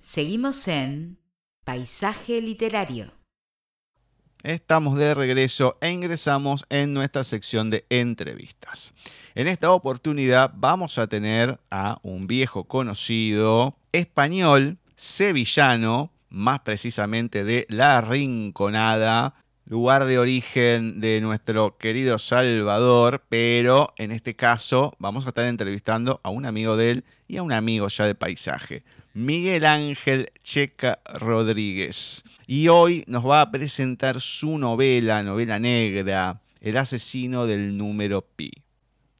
Seguimos en Paisaje Literario. Estamos de regreso e ingresamos en nuestra sección de entrevistas. En esta oportunidad vamos a tener a un viejo conocido español, sevillano, más precisamente de La Rinconada, lugar de origen de nuestro querido Salvador, pero en este caso vamos a estar entrevistando a un amigo de él y a un amigo ya de paisaje, Miguel Ángel Checa Rodríguez. Y hoy nos va a presentar su novela, novela negra, El asesino del número pi.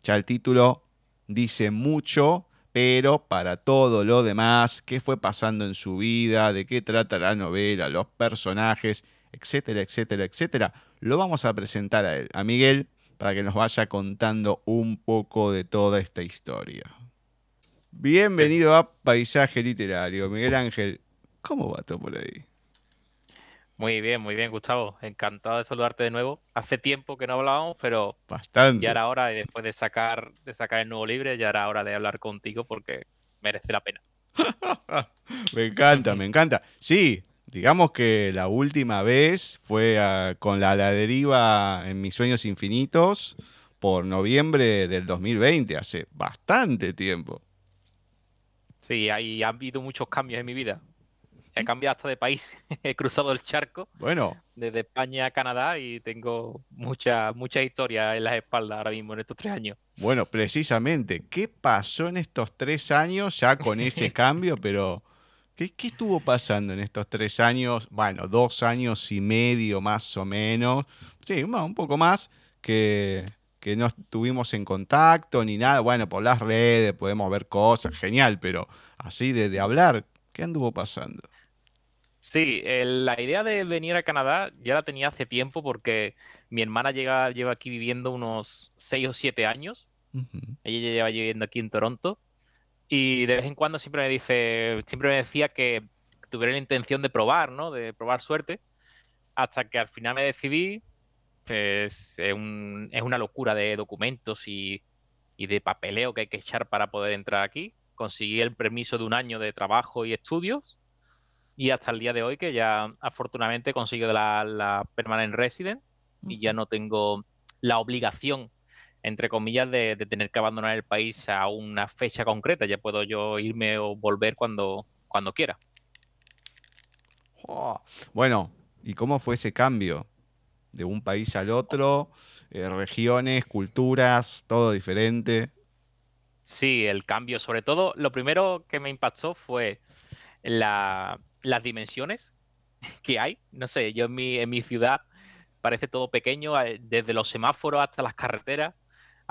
Ya el título dice mucho, pero para todo lo demás, qué fue pasando en su vida, de qué trata la novela, los personajes, etcétera, etcétera, etcétera, lo vamos a presentar a él, a Miguel, para que nos vaya contando un poco de toda esta historia. Bienvenido a Paisaje Literario. Miguel Ángel, ¿cómo va todo por ahí? Muy bien, muy bien, Gustavo. Encantado de saludarte de nuevo. Hace tiempo que no hablábamos, pero Bastante. ya era hora, después de sacar, de sacar el nuevo libre, ya era hora de hablar contigo porque merece la pena. me encanta, me encanta. Sí, digamos que la última vez fue ah, con la, la deriva en Mis Sueños Infinitos por noviembre del 2020, hace bastante tiempo. Sí, hay, ha habido muchos cambios en mi vida. He cambiado hasta de país, he cruzado el charco Bueno, desde España a Canadá y tengo mucha, mucha historia en las espaldas ahora mismo en estos tres años. bueno, precisamente, ¿qué pasó en estos tres años ya con ese cambio? Pero, ¿qué, qué estuvo pasando en estos tres años? Bueno, dos años y medio más o menos. Sí, un un poco más que, que no estuvimos en contacto ni nada. Bueno, por las redes podemos ver cosas, genial, pero así de, de hablar, ¿qué anduvo pasando? Sí, la idea de venir a Canadá ya la tenía hace tiempo porque mi hermana llega, lleva aquí viviendo unos seis o siete años. Ujú. Ella ya lleva viviendo aquí en Toronto y de vez en cuando siempre me dice, siempre me decía que tuviera la intención de probar, ¿no? De probar suerte, hasta que al final me decidí. Pues, es un- es una locura de documentos y, y de papeleo que hay que echar para poder entrar aquí. Conseguí el permiso de un año de trabajo y estudios y hasta el día de hoy que ya afortunadamente consigo la, la permanent resident y ya no tengo la obligación, entre comillas, de, de tener que abandonar el país a una fecha concreta. Ya puedo yo irme o volver cuando, cuando quiera. Oh, Bueno, ¿y cómo fue ese cambio? De un país al otro, eh, regiones, culturas, todo diferente. Sí, el cambio, sobre todo, lo primero que me impactó fue la- las dimensiones que hay. No sé, yo en mi, en mi ciudad parece todo pequeño, eh, desde los semáforos hasta las carreteras.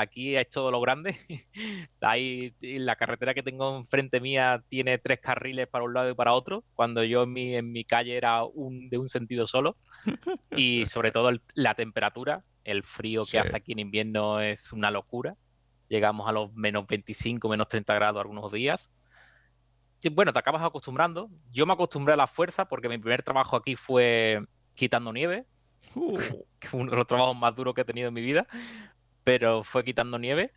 Aquí es todo lo grande. Y la carretera que tengo enfrente mía tiene tres carriles para un lado y para otro, cuando yo en mi, en mi calle era un, de un sentido solo. Y sobre todo el- la temperatura, el frío que Sí. hace aquí en invierno es una locura. Llegamos a los menos 25, menos 30 grados algunos días. Bueno, te acabas acostumbrando. Yo me acostumbré a la fuerza porque mi primer trabajo aquí fue quitando nieve, Uh, uno de los trabajos más duros que he tenido en mi vida, pero fue quitando nieve.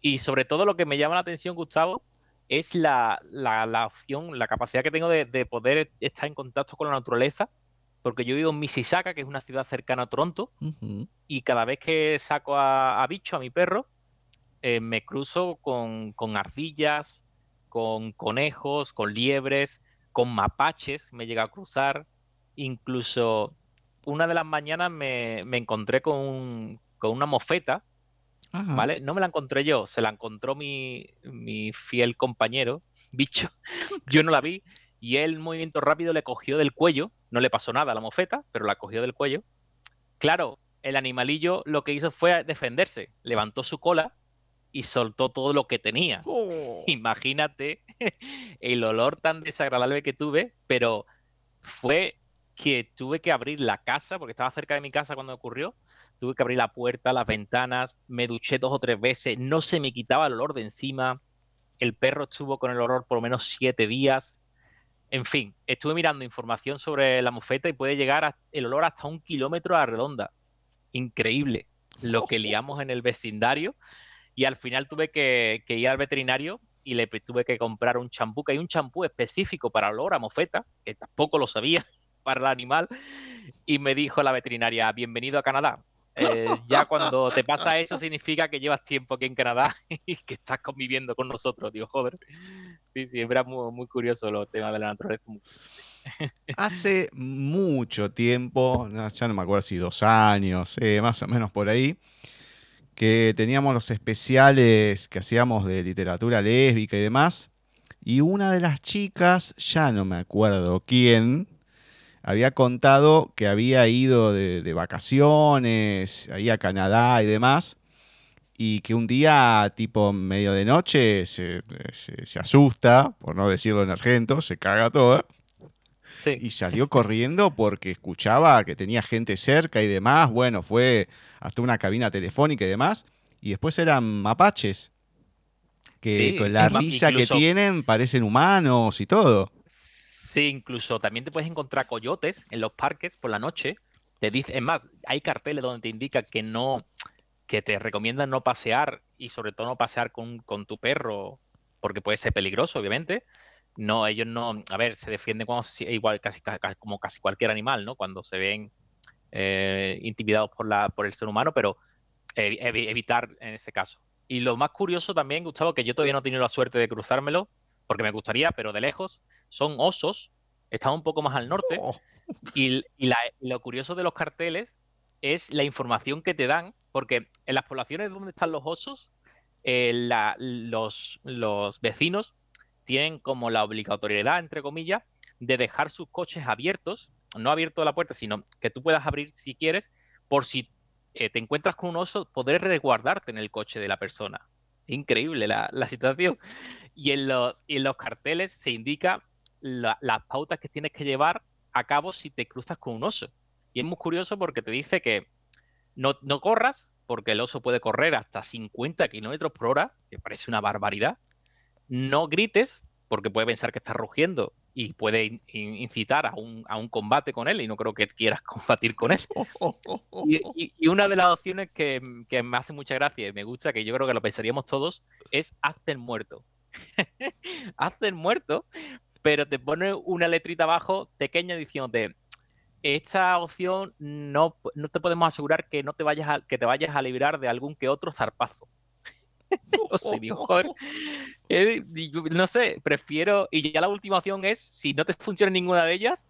Y sobre todo lo que me llama la atención, Gustavo, es la, la- la opción, la capacidad que tengo de, de poder estar en contacto con la naturaleza, porque yo vivo en Mississauga, que es una ciudad cercana a Toronto, ujú. y cada vez que saco a, a bicho, a mi perro, eh, me cruzo con, con ardillas, con conejos, con liebres, con mapaches, me llega a cruzar. Incluso una de las mañanas me, me encontré con, un- con una mofeta, Ajá. ¿vale? No me la encontré yo, se la encontró mi, mi fiel compañero, bicho. Yo no la vi y él, en movimiento rápido, le cogió del cuello. No le pasó nada a la mofeta, pero la cogió del cuello. Claro, el animalillo lo que hizo fue defenderse. Levantó su cola y soltó todo lo que tenía. Oh. Imagínate el olor tan desagradable que tuve, pero fue que tuve que abrir la casa, porque estaba cerca de mi casa cuando ocurrió, tuve que abrir la puerta, las ventanas, me duché dos o tres veces, no se me quitaba el olor de encima, el perro estuvo con el olor por lo menos siete días, en fin, estuve mirando información sobre la mofeta y puede llegar el olor hasta un kilómetro a la redonda. Increíble lo que liamos en el vecindario y al final tuve que, que ir al veterinario y le tuve que comprar un champú, que hay un champú específico para olor a mofeta, que tampoco lo sabía, para el animal, y me dijo la veterinaria, bienvenido a Canadá. Eh, ya cuando te pasa eso significa que llevas tiempo aquí en Canadá y que estás conviviendo con nosotros. Digo, joder. Sí, sí, era muy, muy curioso los temas de la naturaleza. Hace mucho tiempo, ya no me acuerdo si dos años, eh, más o menos por ahí, que teníamos los especiales que hacíamos de literatura lésbica y demás. Y una de las chicas, ya no me acuerdo quién, había contado que había ido de, vacaciones ahí a Canadá y demás, y que un día, tipo medio de noche, se, asusta, por no decirlo en argento, se caga toda. Y salió corriendo porque escuchaba que tenía gente cerca y demás. Bueno, fue hasta una cabina telefónica y demás. Y después eran mapaches. Que con la risa que tienen parecen humanos y todo. Sí, incluso también te puedes encontrar coyotes en los parques por la noche. Te dice, es más, hay carteles donde te indica que no, que te recomiendan no pasear y sobre todo no pasear con, tu perro porque puede ser peligroso, obviamente. No, ellos no, a ver, se defienden como, igual casi, como casi cualquier animal, ¿no? Cuando se ven eh, intimidados por, la, por el ser humano, pero evitar en ese caso. Y lo más curioso también, Gustavo, que yo todavía no he tenido la suerte de cruzármelo, porque me gustaría, pero de lejos, son osos, están un poco más al norte. Oh. Y, lo curioso de los carteles es la información que te dan, porque en las poblaciones donde están los osos, eh, los, los vecinos tienen como la obligatoriedad, entre comillas, de dejar sus coches abiertos, no abierto la puerta, sino que tú puedas abrir si quieres, por si eh, te encuentras con un oso, poder resguardarte en el coche de la persona. Increíble la, la situación. Y en los, en los carteles se indica las pautas que tienes que llevar a cabo si te cruzas con un oso. Y es muy curioso porque te dice que no, no corras, porque el oso puede correr hasta 50 kilómetros por hora, que parece una barbaridad. No grites, porque puede pensar que estás rugiendo y puede incitar a un, a un, combate con él y no creo que quieras combatir con él. Y, y, una de las opciones que, que, me hace mucha gracia y me gusta, que yo creo que lo pensaríamos todos, es hazte el muerto. hazte el muerto, pero te pone una letrita abajo pequeña de esta opción no, no te podemos asegurar que no te vayas a, que te vayas a librar de algún que otro zarpazo. Eh, no sé, prefiero. Y ya la última opción es: si no te funciona ninguna de ellas,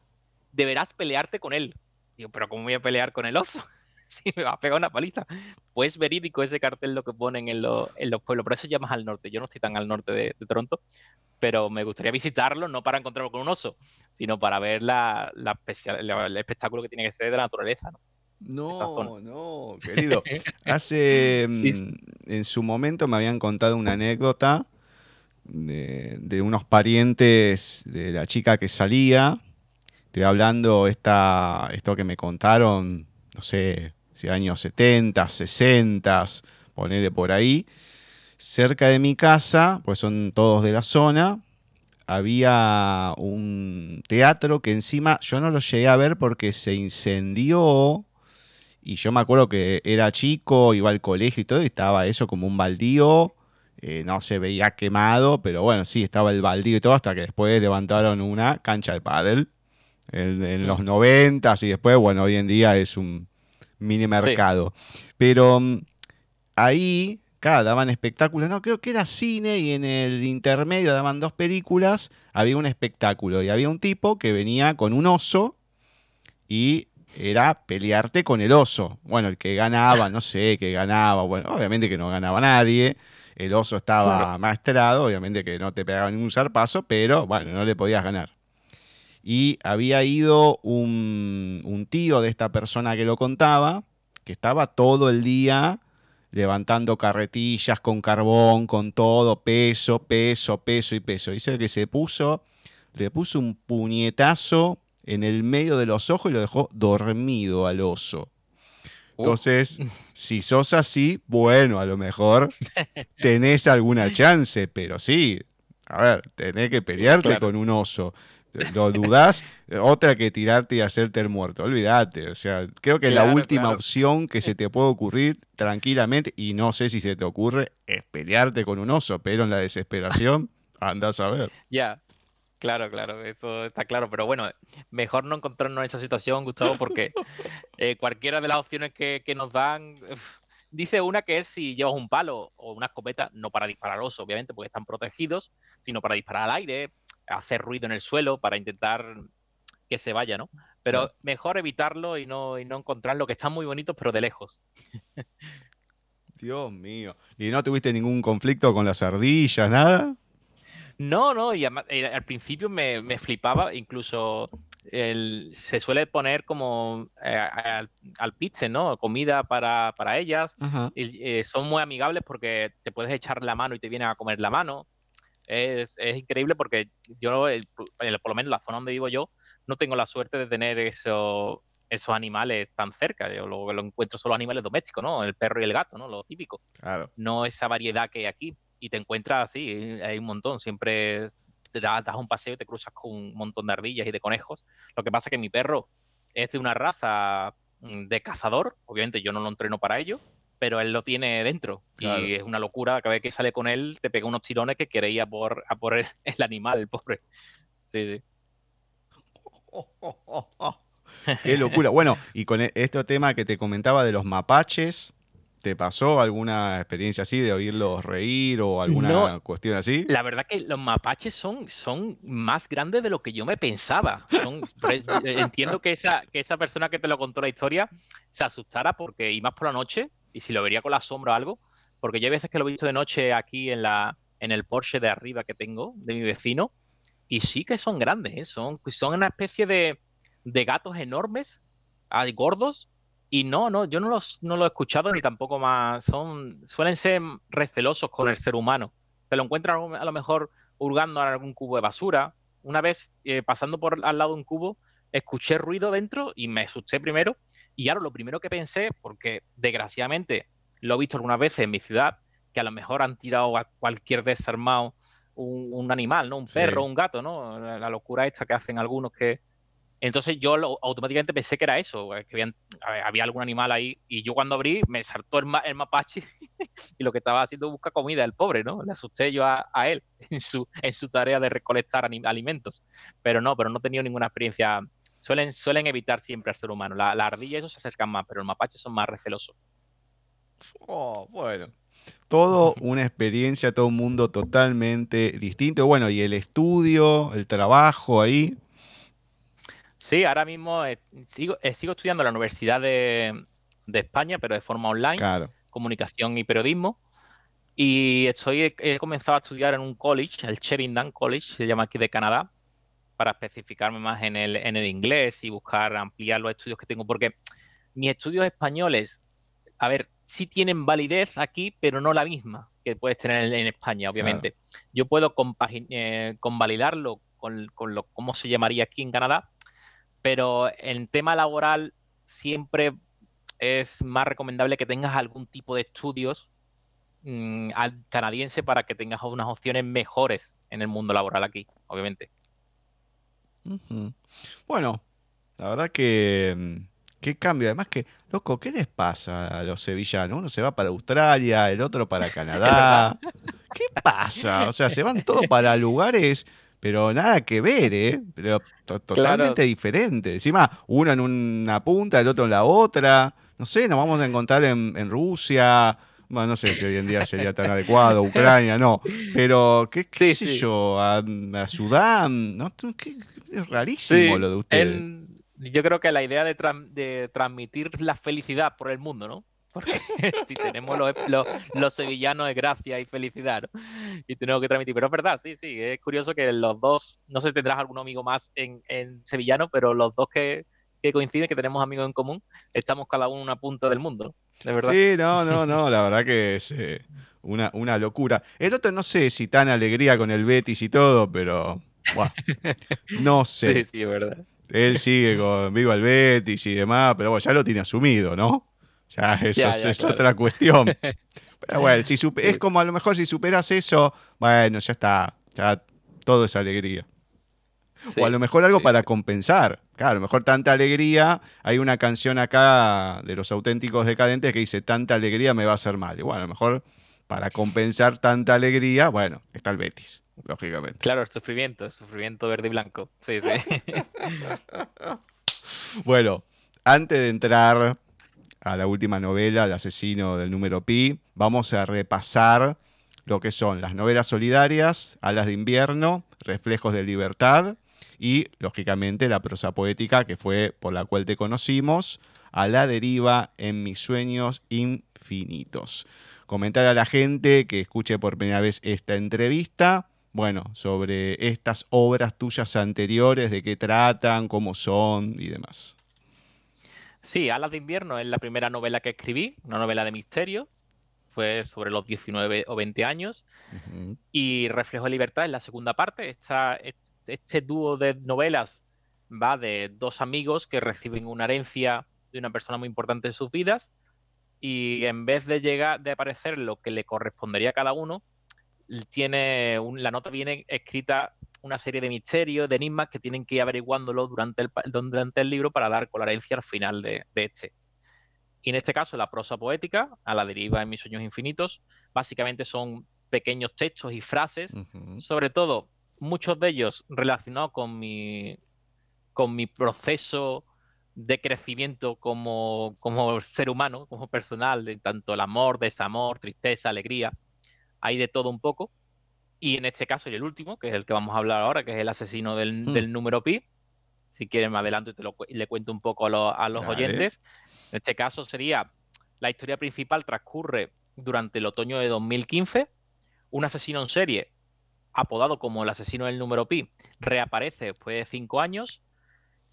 deberás pelearte con él. Digo, pero ¿cómo voy a pelear con el oso? si me va a pegar una paliza. Pues verídico ese cartel lo que ponen en, los pueblos, por eso ya más al norte. Yo no estoy tan al norte de, Toronto, pero me gustaría visitarlo, no para encontrarlo con un oso, sino para ver la, el espectáculo que tiene que ser de la naturaleza. ¿no? No, no, querido. Hace. Mm, en su momento me habían contado una anécdota de, unos parientes de la chica que salía. Estoy hablando esta, esto que me contaron, no sé, si años 70, 60, ponerle por ahí. Cerca de mi casa, pues son todos de la zona, había un teatro que encima yo no lo llegué a ver porque se incendió. Y yo me acuerdo que era chico, iba al colegio y todo, y estaba eso como un baldío. Eh, no se veía quemado, pero bueno, sí, estaba el baldío y todo, hasta que después levantaron una cancha de pádel en, en los noventas y después, bueno, hoy en día es un, mini mercado. Pero mm, ahí, claro, daban espectáculos. No, creo que era cine y en el intermedio daban dos películas, había un espectáculo y había un tipo que venía con un oso y era pelearte con el oso. Bueno, el que ganaba, no sé, que ganaba, bueno, obviamente que no ganaba nadie. El oso estaba maestrado, obviamente que no te pegaba ningún zarpazo, pero bueno, no le podías ganar y había ido un, tío de esta persona que lo contaba, que estaba todo el día levantando carretillas con carbón, con todo, peso, peso, peso y peso. Dice que se puso, le puso un puñetazo en el medio de los ojos y lo dejó dormido al oso. Entonces, si sos así, bueno, a lo mejor tenés alguna chance, pero sí, a ver, tenés que pelearte Claro. con un oso. Lo dudás, otra que tirarte y hacerte el muerto. Olvídate. O sea, creo que la Claro, última claro. opción que se te puede ocurrir tranquilamente, y no sé si se te ocurre, es pelearte con un oso, pero en la desesperación, andás a ver. Ya, claro, claro, eso está claro. Pero bueno, mejor no encontrarnos en esa situación, Gustavo, porque eh, cualquiera de las opciones que, que nos dan. Dice una que es si llevas un palo o una escopeta, no para disparar osos, obviamente, porque están protegidos, sino para disparar al aire, hacer ruido en el suelo, para intentar que se vaya, ¿no? Pero mejor evitarlo y no, y no encontrarlo, que están muy bonitos, pero de lejos. Dios mío. ¿Y no tuviste ningún conflicto con las ardillas, nada? No, no, y además, eh, al principio me, me flipaba, incluso el- se suele poner como eh, al, al ¿no? Comida para, para ellas. Y, eh, son muy amigables porque te puedes echar la mano y te vienen a comer la mano. Es, es increíble porque yo, el- el- por lo menos en la zona donde vivo yo, no tengo la suerte de tener eso- esos animales tan cerca. Yo lo, lo encuentro solo animales domésticos, ¿no? El perro y el gato, ¿no? Lo típico Claro. no esa variedad que hay aquí. Y te encuentras así, hay un montón. Siempre te das, das un paseo y te cruzas con un montón de ardillas y de conejos. Lo que pasa es que mi perro es de una raza mm, de cazador. Obviamente yo no lo entreno para ello, pero él lo tiene dentro. Claro. Y es una locura. Cada vez que sale con él, te pega unos tirones que quiere ir a por, a por el, el animal, el pobre. Sí, sí. Qué locura. Bueno, y con e- este tema que te comentaba de los mapaches, ¿te pasó alguna experiencia así de oírlos reír o alguna No. cuestión así? La verdad que los mapaches son, son más grandes de lo que yo me pensaba. Son- eh, entiendo que esa, que esa persona que te lo contó la historia se asustara porque, y más por la noche, y si lo vería con la sombra o algo, porque yo hay veces que lo he visto de noche aquí en, la, en el Porsche de arriba que tengo, de mi vecino, y sí que son grandes, ¿eh? son, son una especie de, de gatos enormes, hay gordos, y no, no, yo no los, no lo he escuchado ni tampoco más, son, suelen ser recelosos con el ser humano te lo encuentras a lo- mejor hurgando en algún cubo de basura. Una vez eh, pasando por al lado de un cubo, escuché ruido dentro y me asusté primero. Y ahora lo primero que pensé, porque desgraciadamente lo he visto algunas veces en mi ciudad, que a lo mejor han tirado a cualquier desarmado un, un animal, ¿no? Un Sí. perro, un gato, ¿no? La locura esta que hacen algunos que... Entonces yo lo- automáticamente pensé que era eso, que habían- había algún animal ahí y yo cuando abrí me saltó el, ma- el mapache y lo que estaba haciendo es buscar comida, el pobre, ¿no? Le asusté yo a, a él en su, en su tarea de recolectar alimentos. Pero no, pero no he tenido ninguna experiencia. Suelen, suelen evitar siempre al ser humano. La, la ardilla y eso se acercan más, pero los mapaches son más recelosos. Oh, bueno. Todo una experiencia, todo un mundo totalmente distinto. Bueno, y el estudio, el trabajo ahí. Sí, ahora mismo eh, sigo, eh, sigo estudiando en la Universidad de, de España, pero de forma online. Claro. comunicación y periodismo. Y estoy, he, comenzado a estudiar en un college, el Sheridan College, se llama aquí de Canadá, para especificarme más en el, en el inglés y buscar ampliar los estudios que tengo, porque mis estudios españoles, a ver, sí tienen validez aquí, pero no la misma que puedes tener en, en España, obviamente. Yo puedo eh, convalidarlo con, con lo, cómo se llamaría aquí en Canadá, pero en tema laboral siempre es más recomendable que tengas algún tipo de estudios mm, al canadiense para que tengas unas opciones mejores en el mundo laboral aquí, obviamente. Bueno, la verdad que mm, qué cambio. Además que, loco, ¿qué les pasa a los sevillanos? Uno se va para Australia, el otro para Canadá. ¿Qué pasa? O sea, se van todos para lugares, pero nada que ver, ¿eh? Pero to- totalmente diferente. Encima, uno en una punta, el otro en la otra. No sé, nos vamos a encontrar en, en Rusia. Bueno, no sé si hoy en día sería tan adecuado, Ucrania, no. Pero, ¿qué, qué Sí, sé sí. yo? A, a Sudán. ¿no? ¿Qué- es rarísimo lo de ustedes. yo creo que la idea de transmitir la felicidad por el mundo, ¿no? Porque si tenemos los, los, los sevillanos de gracia y felicidad, ¿no? Y tenemos que transmitir. Pero es verdad, sí, sí, es curioso que los dos, no sé si tendrás algún amigo más en, en sevillano, pero los dos que, que coinciden, que tenemos amigos en común, estamos cada uno en una punta del mundo, ¿no? De verdad. Sí, no, no, no, la verdad que es eh, una, una locura. El otro no sé si tan alegría con el Betis y todo, pero no sé. sí, sí, es verdad. Él sigue con viva el Betis y demás, pero bueno, ya lo tiene asumido, ¿no? Ya eso Ya, es, ya, es claro. otra cuestión. Pero bueno, si es como a lo mejor si superas eso, bueno, ya está. Ya todo es alegría. Sí, o a lo mejor algo sí. para compensar. Claro, a lo mejor tanta alegría. Hay una canción acá de los auténticos decadentes que dice tanta alegría me va a hacer mal. Y bueno, a lo mejor para compensar tanta alegría, bueno, está el Betis, lógicamente. Claro, el sufrimiento, el sufrimiento verde y blanco. Sí, sí. Bueno, antes de entrar a la última novela, El asesino del número pi, vamos a repasar lo que son las novelas solidarias, Alas de invierno, Reflejos de libertad y, lógicamente, la prosa poética que fue por la cual te conocimos, A la deriva en mis sueños infinitos. Comentar a la gente que escuche por primera vez esta entrevista, bueno, sobre estas obras tuyas anteriores, de qué tratan, cómo son y demás. Sí, Alas de invierno es la primera novela que escribí, una novela de misterio. Fue sobre los 19 o 20 años. Y Reflejo de Libertad es la segunda parte. Esta- este dúo de novelas va de dos amigos que reciben una herencia de una persona muy importante en sus vidas y en vez de llegar de aparecer lo que le correspondería a cada uno, tiene un- la nota viene escrita una serie de misterios, de enigmas que tienen que ir averiguándolo durante el, durante el libro para dar con la herencia al final de, de este. Y en este caso, la prosa poética, a la deriva en mis sueños infinitos, básicamente son pequeños textos y frases sobre todo muchos de ellos relacionados con mi, con mi proceso de crecimiento como, como ser humano, como personal, de tanto el amor, desamor, tristeza, alegría, hay de todo un poco. Y en este caso, y el último, que es el que vamos a hablar ahora, que es el asesino del, Hmm. del número pi, si quieren me adelanto y te lo, le cuento un poco a, los- a los Dale. oyentes. En este caso sería, la historia principal transcurre durante el otoño de 2015, un asesino en serie, apodado como el asesino del número pi, reaparece después de cinco años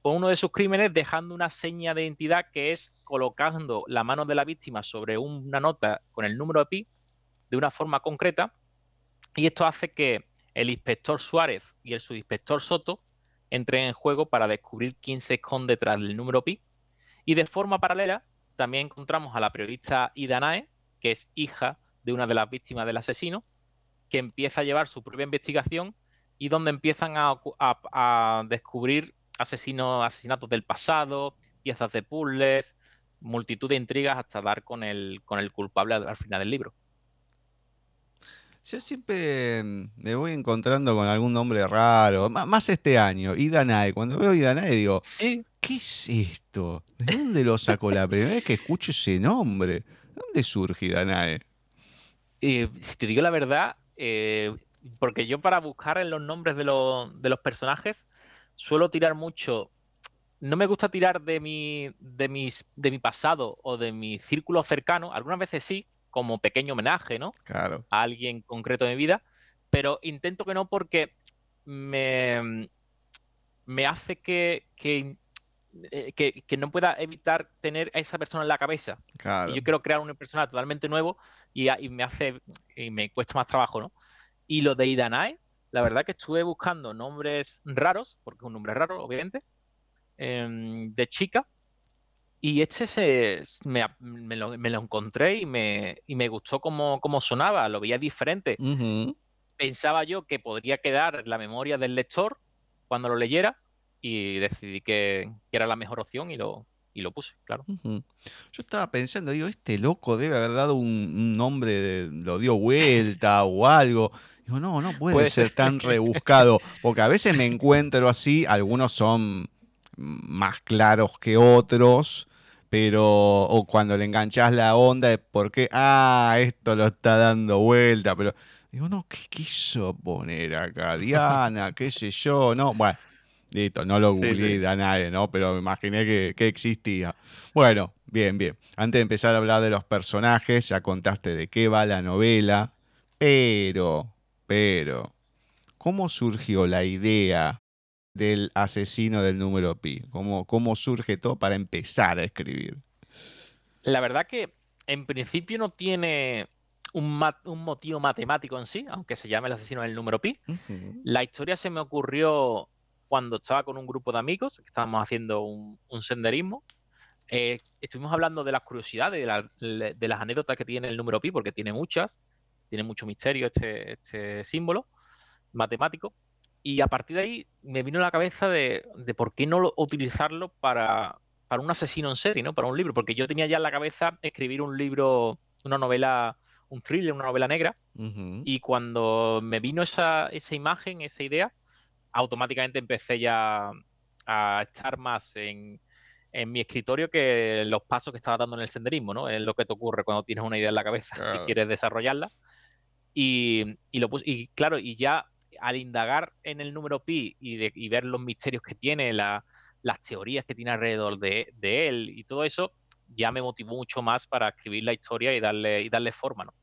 con uno de sus crímenes dejando una seña de identidad que es colocando la mano de la víctima sobre una nota con el número de pi de una forma concreta y esto hace que el inspector Suárez y el subinspector Soto entren en juego para descubrir quién se esconde detrás del número pi y de forma paralela también encontramos a la periodista Ida Nae, que es hija de una de las víctimas del asesino, que empieza a llevar su propia investigación y donde empiezan a, descubrir asesinos, asesinatos del pasado, piezas de puzzles, multitud de intrigas hasta dar con el, con el culpable al final del libro. Yo siempre mm, me voy encontrando con algún nombre raro, más este año, Idanae. Cuando veo Idanae digo, Sí, ¿qué es esto? ¿De dónde lo sacó la primera vez que escucho ese nombre? ¿De dónde surge Idanae? y si te digo la verdad, eh, porque yo para buscar en los nombres de, los- de los personajes suelo tirar mucho. No me gusta tirar de mi, de, mis, de mi pasado o de mi círculo cercano. Algunas veces sí, como pequeño homenaje, ¿no? Claro. a alguien concreto de mi vida, pero intento que no porque me, me hace que, que, eh, que- que no pueda evitar tener a esa persona en la cabeza. Claro. Y yo quiero crear un personaje totalmente nuevo y me hace y me cuesta más trabajo, ¿no? Y lo de Idanae, la verdad que estuve buscando nombres raros, porque es un nombre raro, obviamente, em, de chica. Y este se, me, me lo, me lo encontré y me, y me gustó cómo, cómo sonaba, lo veía diferente. Pensaba yo que podría quedar en la memoria del lector cuando lo leyera y decidí que, que era la mejor opción y lo, y lo puse, claro. Yo estaba pensando, digo, este loco debe haber dado un, un nombre, de- lo dio vuelta o algo. Digo, no, no puede Puede ser ser. tan rebuscado, porque a veces me encuentro así, algunos son más claros que otros, pero o cuando le enganchás la onda de por qué, ah, esto lo está dando vuelta, pero digo, no, ¿qué quiso poner acá? Diana, qué sé yo, no, bueno, listo, no lo Sí, googleé sí. a nadie, ¿no? Pero me imaginé que, que existía. Bueno, bien, bien. Antes de empezar a hablar de los personajes, ya contaste de qué va la novela, pero, pero, ¿cómo surgió la idea del asesino del número pi? ¿Cómo, cómo surge todo para empezar a escribir? La verdad que en principio no tiene un, motivo matemático en sí, aunque se llame el asesino del número pi. La historia se me ocurrió cuando estaba con un grupo de amigos, que estábamos haciendo un, un senderismo. Eh, estuvimos hablando de las curiosidades, de, la- de las anécdotas que tiene el número pi, porque tiene muchas, tiene mucho misterio este, este símbolo. matemático. Y a partir de ahí me vino a la cabeza de, por qué no utilizarlo para, para, un asesino en serie, ¿no? Para un libro, porque yo tenía ya en la cabeza escribir un libro, una novela, un thriller, una novela negra. Y cuando me vino esa, esa imagen, esa idea, automáticamente empecé ya a estar más en, en mi escritorio que los pasos que estaba dando en el senderismo, ¿no? Es lo que te ocurre cuando tienes una idea en la cabeza y quieres desarrollarla. Y, lo y claro, y ya al indagar en el número pi y, ver los misterios que tiene, las teorías que tiene alrededor de, él y todo eso, ya me motivó mucho más para escribir la historia y darle, y darle forma, ¿no?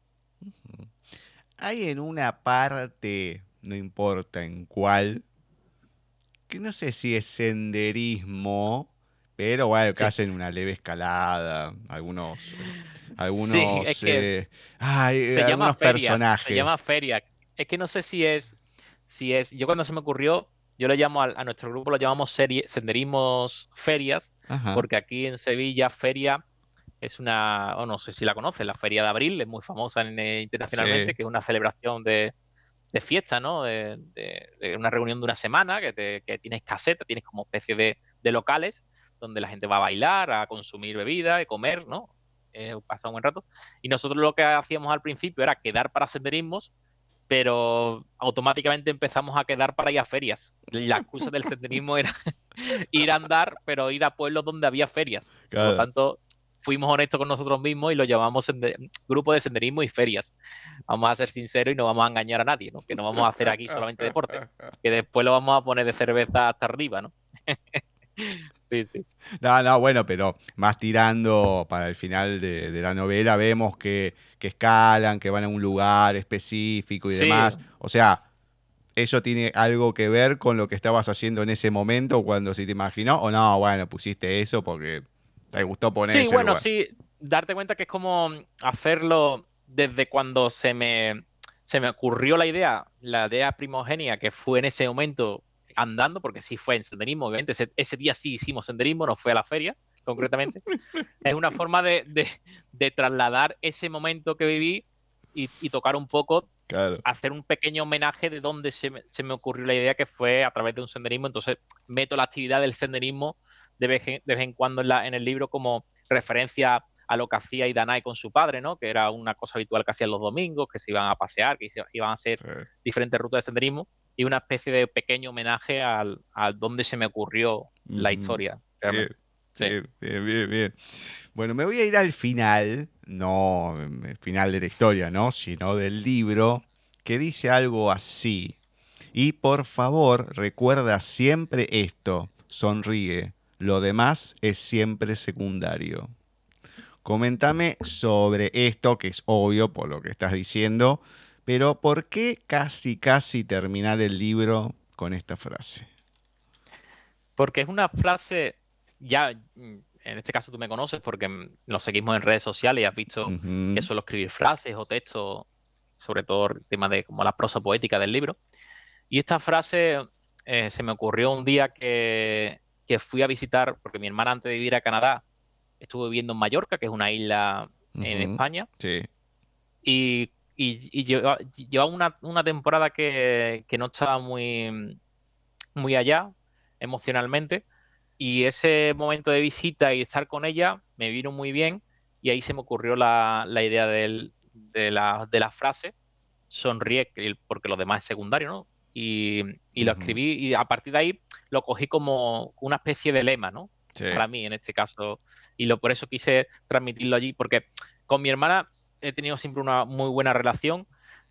Hay en una parte, no importa en cuál, que no sé si es senderismo pero bueno, que hacen una leve escalada, algunos, algunos, eh, se llama personajes. Se llama feria. Es que no sé si es, si es, yo cuando se me ocurrió, yo le llamo a, nuestro grupo, lo llamamos serie, senderismos ferias, porque aquí en Sevilla feria es una, o no sé si la conoces, la feria de abril, es muy famosa eh, internacionalmente, que es una celebración de, de fiesta, ¿no? De, una reunión de una semana, que, te, que tienes caseta, tienes como especie de, de locales donde la gente va a bailar, a consumir bebida, a comer, ¿no? Eh, pasa un buen rato. Y nosotros lo que hacíamos al principio era quedar para senderismos, pero automáticamente empezamos a quedar para ir a ferias. La excusa del senderismo era ir a andar, pero ir a pueblos donde había ferias. Por lo tanto, fuimos honestos con nosotros mismos y lo llamamos grupo de senderismo y ferias. Vamos a ser sinceros y no vamos a engañar a nadie, ¿no? Que no vamos a hacer aquí solamente deporte, que después lo vamos a poner de cerveza hasta arriba, ¿no? sí, sí. No, no, bueno, pero más tirando para el final de, la novela, vemos que, escalan, que van a un lugar específico y demás. O sea, ¿eso tiene algo que ver con lo que estabas haciendo en ese momento cuando se te imaginó? O no, bueno, pusiste eso porque te gustó poner Sí, bueno, sí, darte cuenta que es como hacerlo desde cuando se me, se me ocurrió la idea, la idea primogénia que fue en ese momento andando, porque sí fue en senderismo, obviamente, ese, día sí hicimos senderismo, no fue a la feria, concretamente. es una forma de, trasladar ese momento que viví y, tocar un poco, hacer un pequeño homenaje de dónde se me, ocurrió la idea, que fue a través de un senderismo. Entonces, meto la actividad del senderismo de vez, de vez en cuando en, la, en el libro como referencia a lo que hacía Idanai con su padre, ¿no? Que era una cosa habitual que hacían los domingos, que se iban a pasear, que iban a hacer diferentes rutas de senderismo y una especie de pequeño homenaje al, a donde se me ocurrió la historia. Bien, bien, bien, Bueno, me voy a ir al final, no el final de la historia, ¿no? Sino del libro, que dice algo así. Y por favor, recuerda siempre esto, sonríe, lo demás es siempre secundario. Coméntame sobre esto, que es obvio por lo que estás diciendo, pero ¿por qué casi, casi terminar el libro con esta frase? Porque es una frase, ya mm, en este caso tú me conoces porque nos seguimos en redes sociales y has visto que suelo escribir frases o textos, sobre todo el tema de como la prosa poética del libro. Y esta frase eh, se me ocurrió un día que, fui a visitar, porque mi hermana antes de vivir a Canadá estuvo viviendo en Mallorca, que es una isla en España. Sí. Y y, llevaba, una, temporada que, no estaba muy, muy allá emocionalmente. Y ese momento de visita y estar con ella me vino muy bien. Y ahí se me ocurrió la, idea de, la, de la frase, sonríe, porque lo demás es secundario, ¿no? Y, lo escribí y a partir de ahí lo cogí como una especie de lema, ¿no? Para mí en este caso. Y lo, por eso quise transmitirlo allí, porque con mi hermana he tenido siempre una muy buena relación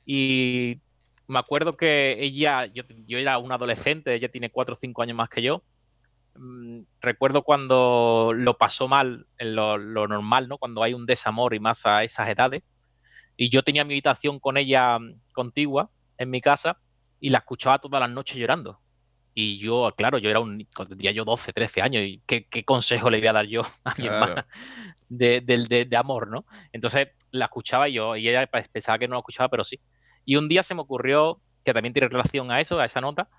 y me acuerdo que ella, yo, era un adolescente, ella tiene cuatro o cinco años más que yo. Mm, recuerdo cuando lo pasó mal, en lo, normal, ¿no? Cuando hay un desamor y más a esas edades. Y yo tenía mi habitación con ella mm, contigua en mi casa y la escuchaba todas las noches llorando. Y yo, claro, yo era un, tendría yo 12, 13 años, y qué, consejo le voy a dar yo a mi hermana de, de, amor, ¿no? Entonces la escuchaba yo, y ella pensaba que no la escuchaba, pero sí. Y un día se me ocurrió, que también tiene relación a eso, a esa nota,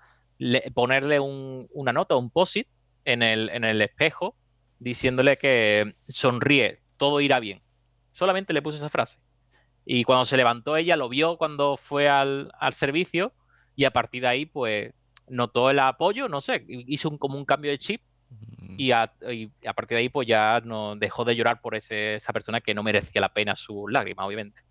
ponerle una nota, un posit en el, en el espejo, diciéndole que sonríe, todo irá bien. Solamente le puse esa frase. Y cuando se levantó ella, lo vio cuando fue al, al servicio y a partir de ahí, pues notó el apoyo, no sé, hizo un, como un cambio de chip y a, partir de ahí pues ya no dejó de llorar por esa persona que no merecía la pena su lágrima, obviamente.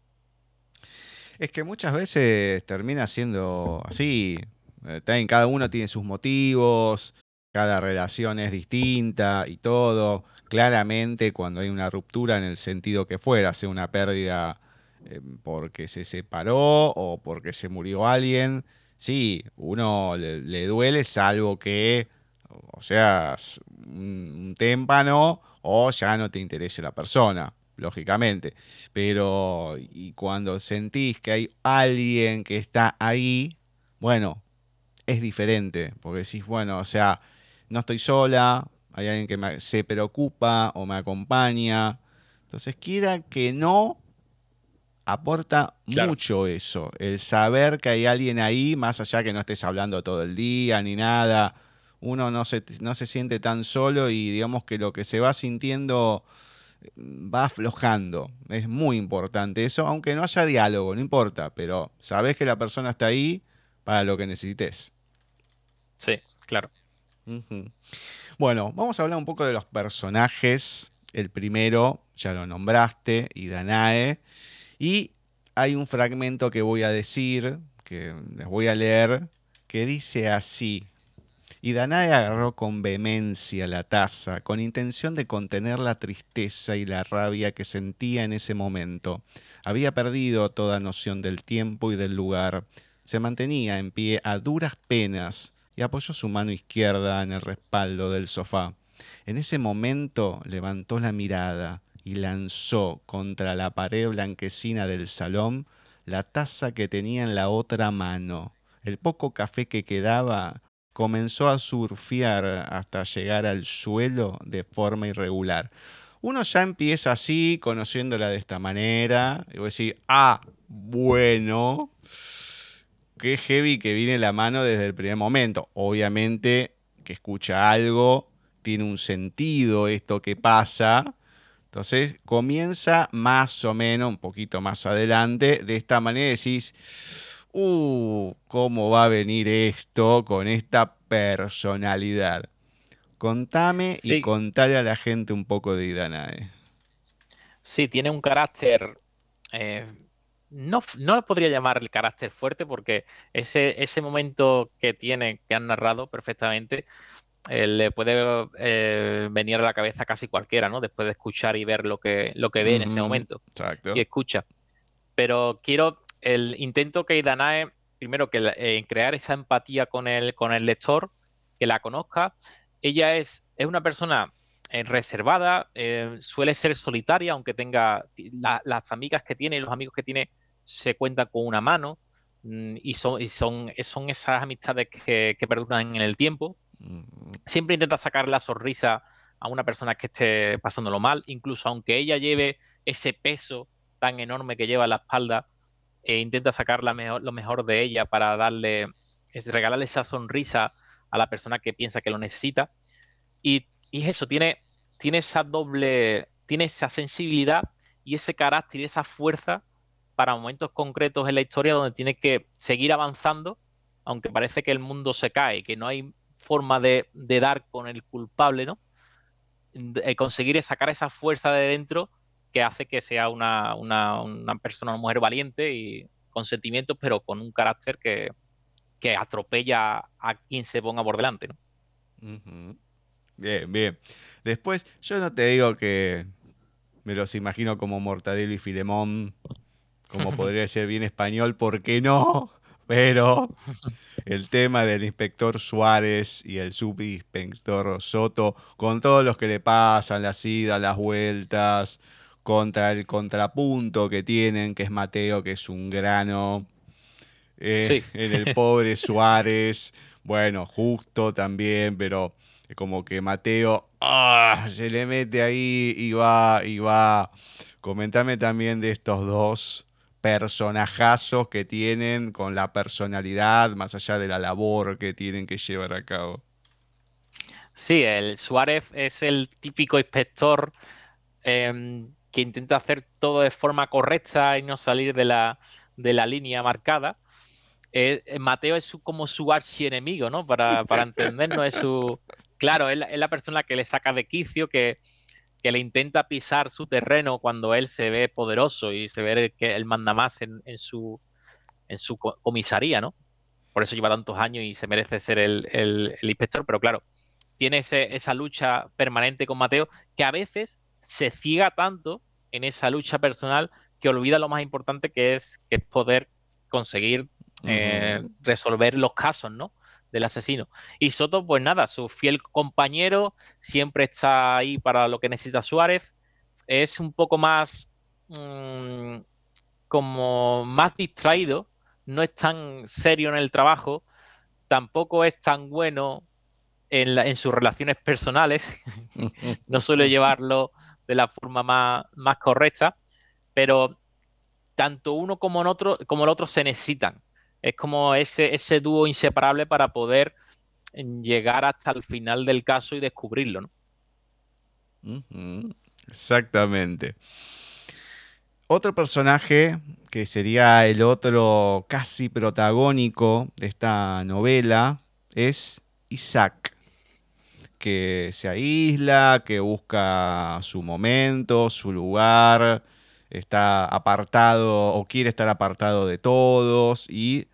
Es que muchas veces termina siendo así. Eh, cada uno tiene sus motivos, cada relación es distinta y todo. Claramente cuando hay una ruptura en el sentido que fuera, sea una pérdida eh, porque se separó o porque se murió alguien, sí, uno le, duele salvo que, o sea, un, témpano o ya no te interese la persona, lógicamente. Pero y cuando sentís que hay alguien que está ahí, bueno, es diferente, porque decís, bueno, o sea, no estoy sola, hay alguien que se preocupa o me acompaña. Entonces, quiera que no, aporta mucho eso, el saber que hay alguien ahí, más allá que no estés hablando todo el día ni nada, uno no se, no se siente tan solo y digamos que lo que se va sintiendo mm, va aflojando. Es muy importante eso, aunque no haya diálogo, no importa, pero sabes que la persona está ahí para lo que necesites. Sí, claro. Bueno, vamos a hablar un poco de los personajes. El primero, ya lo nombraste, Idanae. Y hay un fragmento que voy a decir, que les voy a leer, que dice así. Y Danae agarró con vehemencia la taza, con intención de contener la tristeza y la rabia que sentía en ese momento. Había perdido toda noción del tiempo y del lugar. Se mantenía en pie a duras penas y apoyó su mano izquierda en el respaldo del sofá. En ese momento levantó la mirada y lanzó contra la pared blanquecina del salón la taza que tenía en la otra mano. El poco café que quedaba comenzó a surfear hasta llegar al suelo de forma irregular. Uno ya empieza así, conociéndola de esta manera, y voy a decir, ah, bueno, qué heavy que viene la mano desde el primer momento. Obviamente que escucha algo, tiene un sentido esto que pasa, entonces comienza más o menos, un poquito más adelante, de esta manera decís, uh, ¿cómo va a venir esto con esta personalidad? Contame y contale a la gente un poco de Idanae. Sí, tiene un carácter. Eh, no, no lo podría llamar el carácter fuerte porque ese, ese momento que tiene, que han narrado perfectamente, eh, le puede eh, venir a la cabeza casi cualquiera, ¿no? Después de escuchar y ver lo que, lo que ve en ese momento. Y escucha. Pero quiero, el intento que Danae, primero que crear esa empatía con el, con el lector, que la conozca. Ella es, es una persona eh, reservada, suele ser solitaria, aunque tenga las amigas que tiene y los amigos que tiene se cuentan con una mano. Mm, y son, y son, son esas amistades que, que perduran en el tiempo, Siempre intenta sacar la sonrisa a una persona que esté pasándolo mal, incluso aunque ella lleve ese peso tan enorme que lleva a la espalda, e intenta sacar mejor, lo mejor de ella para darle, es regalarle esa sonrisa a la persona que piensa que lo necesita. Y, y eso, tiene, tiene esa doble, tiene esa sensibilidad y ese carácter y esa fuerza para momentos concretos en la historia donde tiene que seguir avanzando, aunque parece que el mundo se cae, que no hay forma de, dar con el culpable, ¿no? De conseguir sacar esa fuerza de dentro que hace que sea una, persona, una mujer valiente y con sentimientos, pero con un carácter que, atropella a quien se ponga por delante, ¿no? Bien, bien. Después, yo no te digo que me los imagino como Mortadelo y Filemón, como podría ser bien español, ¿por qué no? Pero el tema del inspector Suárez y el subinspector Soto, con todos los que le pasan, las idas, las vueltas, contra el contrapunto que tienen, que es Mateo, que es un grano, eh, en el pobre Suárez, bueno, justo también, pero como que Mateo ah, se le mete ahí y va, y va. Comentame también de estos dos personajazos que tienen con la personalidad, más allá de la labor que tienen que llevar a cabo. Sí, el Suárez es el típico inspector em, que intenta hacer todo de forma correcta y no salir de la, de la línea marcada. eh, Mateo es como su archienemigo, ¿no? Para, para entendernos, es su... Claro, es la, persona que le saca de quicio, que, le intenta pisar su terreno cuando él se ve poderoso y se ve que él manda más en, su, en su comisaría, ¿no? Por eso lleva tantos años y se merece ser el, inspector, pero claro, tiene esa lucha permanente con Mateo que a veces se ciega tanto en esa lucha personal que olvida lo más importante que es, que es poder conseguir eh, resolver los casos, ¿no? Del asesino. Y Soto, pues nada, su fiel compañero, siempre está ahí para lo que necesita Suárez. Es un poco más mm, como más distraído, no es tan serio en el trabajo, tampoco es tan bueno en, en sus relaciones personales, no suele llevarlo de la forma más, más correcta, pero tanto uno como otro, como el otro se necesitan. Es como ese, dúo inseparable para poder llegar hasta el final del caso y descubrirlo, ¿no? Exactamente. Otro personaje que sería el otro casi protagónico de esta novela es Isaac, que se aísla, que busca su momento, su lugar, está apartado o quiere estar apartado de todos y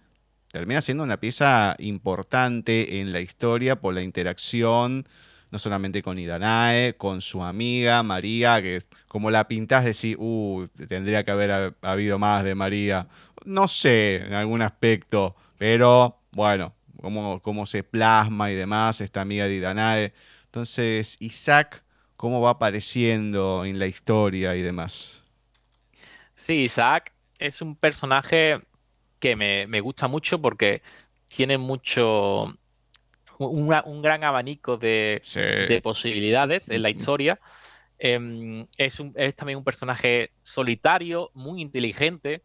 termina siendo una pieza importante en la historia por la interacción, no solamente con Idanae, con su amiga María, que como la pintás decís, uh, tendría que haber habido más de María. No sé, en algún aspecto, pero bueno, cómo, cómo se plasma y demás, esta amiga de Idanae. Entonces, Isaac, cómo va apareciendo en la historia y demás. Sí, Isaac es un personaje que me, gusta mucho porque tiene mucho, un gran abanico de, posibilidades en la historia. Em, es, también un personaje solitario, muy inteligente,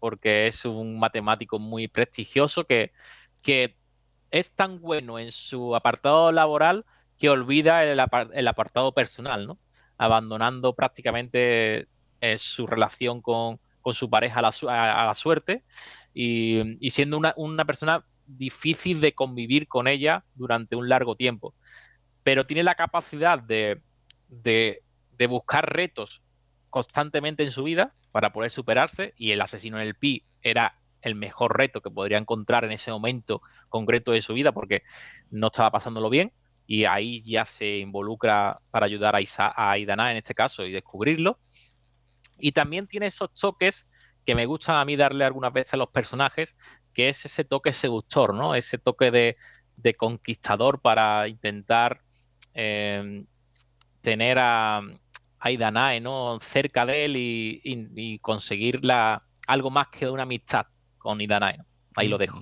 porque es un matemático muy prestigioso que, que es tan bueno en su apartado laboral que olvida el, apartado personal, ¿no? abandonando prácticamente es su relación con, su pareja a la, suerte y, siendo una, persona difícil de convivir con ella durante un largo tiempo. Pero tiene la capacidad de, buscar retos constantemente en su vida para poder superarse y el asesino en el Pi era el mejor reto que podría encontrar en ese momento concreto de su vida porque no estaba pasándolo bien y ahí ya se involucra para ayudar a, Isa, a Idana en este caso y descubrirlo. Y también tiene esos toques que me gustan a mí darle algunas veces a los personajes, que es ese toque seductor, ¿no? Ese toque de, conquistador para intentar eh, tener a, a Idanae, ¿no? Cerca de él y, conseguir algo más que una amistad con Idanae. Ahí lo dejo.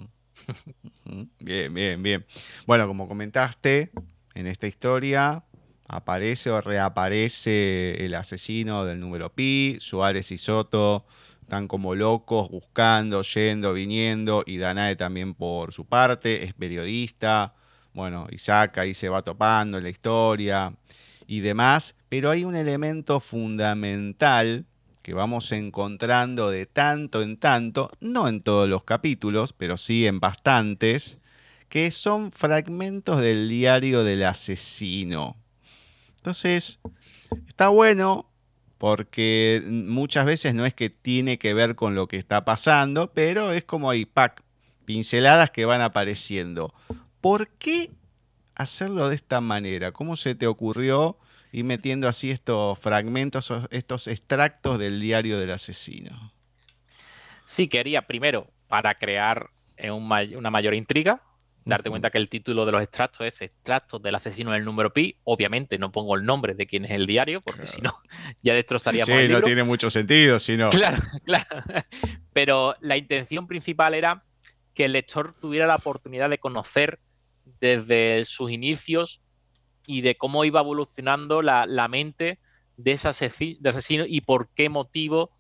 Bien, bien, bien. Bueno, como comentaste, en esta historia aparece o reaparece el asesino del número pi, Suárez y Soto están como locos buscando, yendo, viniendo, y Danae también por su parte es periodista, bueno, Isaac ahí se va topando en la historia y demás, pero hay un elemento fundamental que vamos encontrando de tanto en tanto, no en todos los capítulos, pero sí en bastantes, que son fragmentos del diario del asesino. Entonces, está bueno porque muchas veces no es que tiene que ver con lo que está pasando, pero es como hay pack, pinceladas que van apareciendo. ¿Por qué hacerlo de esta manera? ¿Cómo se te ocurrió ir metiendo así estos fragmentos, estos extractos del diario del asesino? Sí, quería primero para crear eh, una mayor intriga, darte cuenta que el título de los extractos es extractos del asesino del número pi. Obviamente no pongo el nombre de quién es el diario, porque si no, ya destrozaríamos sí, no tiene mucho sentido, si no. Claro, claro. Pero la intención principal era que el lector tuviera la oportunidad de conocer desde sus inicios y de cómo iba evolucionando la, mente de ese asesino y por qué motivo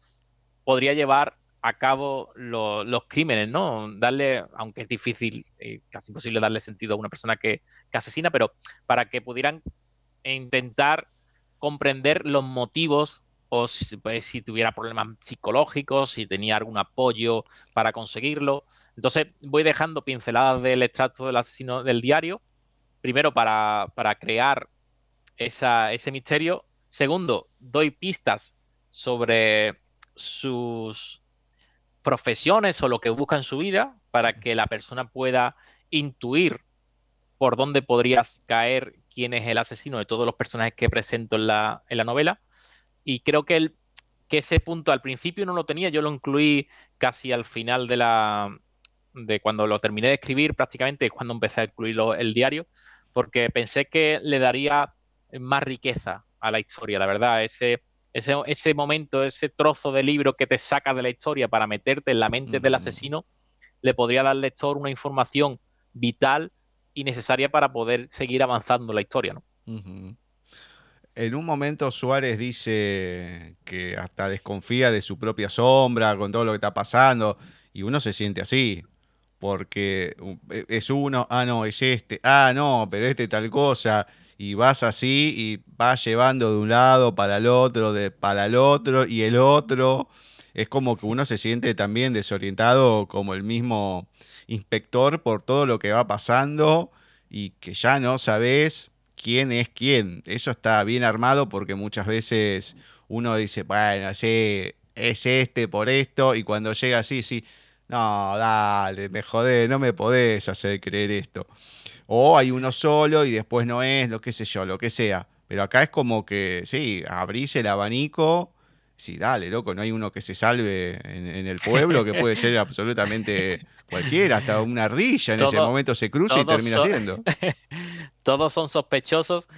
podría llevar a cabo los crímenes, ¿no? Darle, aunque es difícil, eh, casi imposible darle sentido a una persona que, asesina, pero para que pudieran intentar comprender los motivos o si, pues, si tuviera problemas psicológicos, si tenía algún apoyo para conseguirlo. Entonces voy dejando pinceladas del extracto del asesino del diario, primero para, crear ese misterio. Segundo, doy pistas sobre sus profesiones o lo que busca en su vida para que la persona pueda intuir por dónde podrías caer quién es el asesino de todos los personajes que presento en la, en la novela. Y creo que, el, que ese punto al principio no lo tenía, yo lo incluí casi al final de la, de cuando lo terminé de escribir, prácticamente cuando empecé a incluirlo el diario, porque pensé que le daría más riqueza a la historia, la verdad, ese, ese, ese momento, ese trozo de libro que te saca de la historia para meterte en la mente del asesino, le podría dar al lector una información vital y necesaria para poder seguir avanzando la historia, ¿no? En un momento Suárez dice que hasta desconfía de su propia sombra con todo lo que está pasando y uno se siente así porque e, es uno, ah, no, es este, ah, no, pero este tal cosa, y vas así y vas llevando de un lado para el otro, de para el otro y el otro. Es como que uno se siente también desorientado como el mismo inspector por todo lo que va pasando y que ya no sabes quién es quién. Eso está bien armado porque muchas veces uno dice, bueno, sí, es este por esto, y cuando llega así, sí, no, dale, me jodé, no me podés hacer creer esto. O hay uno solo y después no es, lo que sé yo, lo que sea. Pero acá es como que, sí, abrís el abanico. Sí, dale, loco, no hay uno que se salve en, el pueblo, que puede ser absolutamente cualquiera, hasta una ardilla en ese momento se cruza y termina siendo. todos son sospechosos,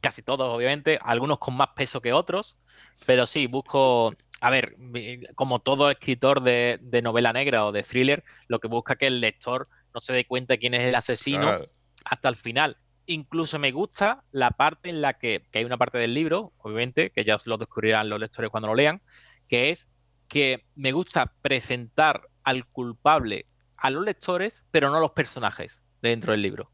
casi todos, obviamente, algunos con más peso que otros, pero sí, busco a ver, como todo escritor de, novela negra o de thriller, lo que busca es que el lector no se dé cuenta quién es el asesino hasta el final. Incluso me gusta la parte en la que, que, hay una parte del libro, obviamente, que ya lo descubrirán los lectores cuando lo lean, que es que me gusta presentar al culpable a los lectores, pero no a los personajes dentro del libro.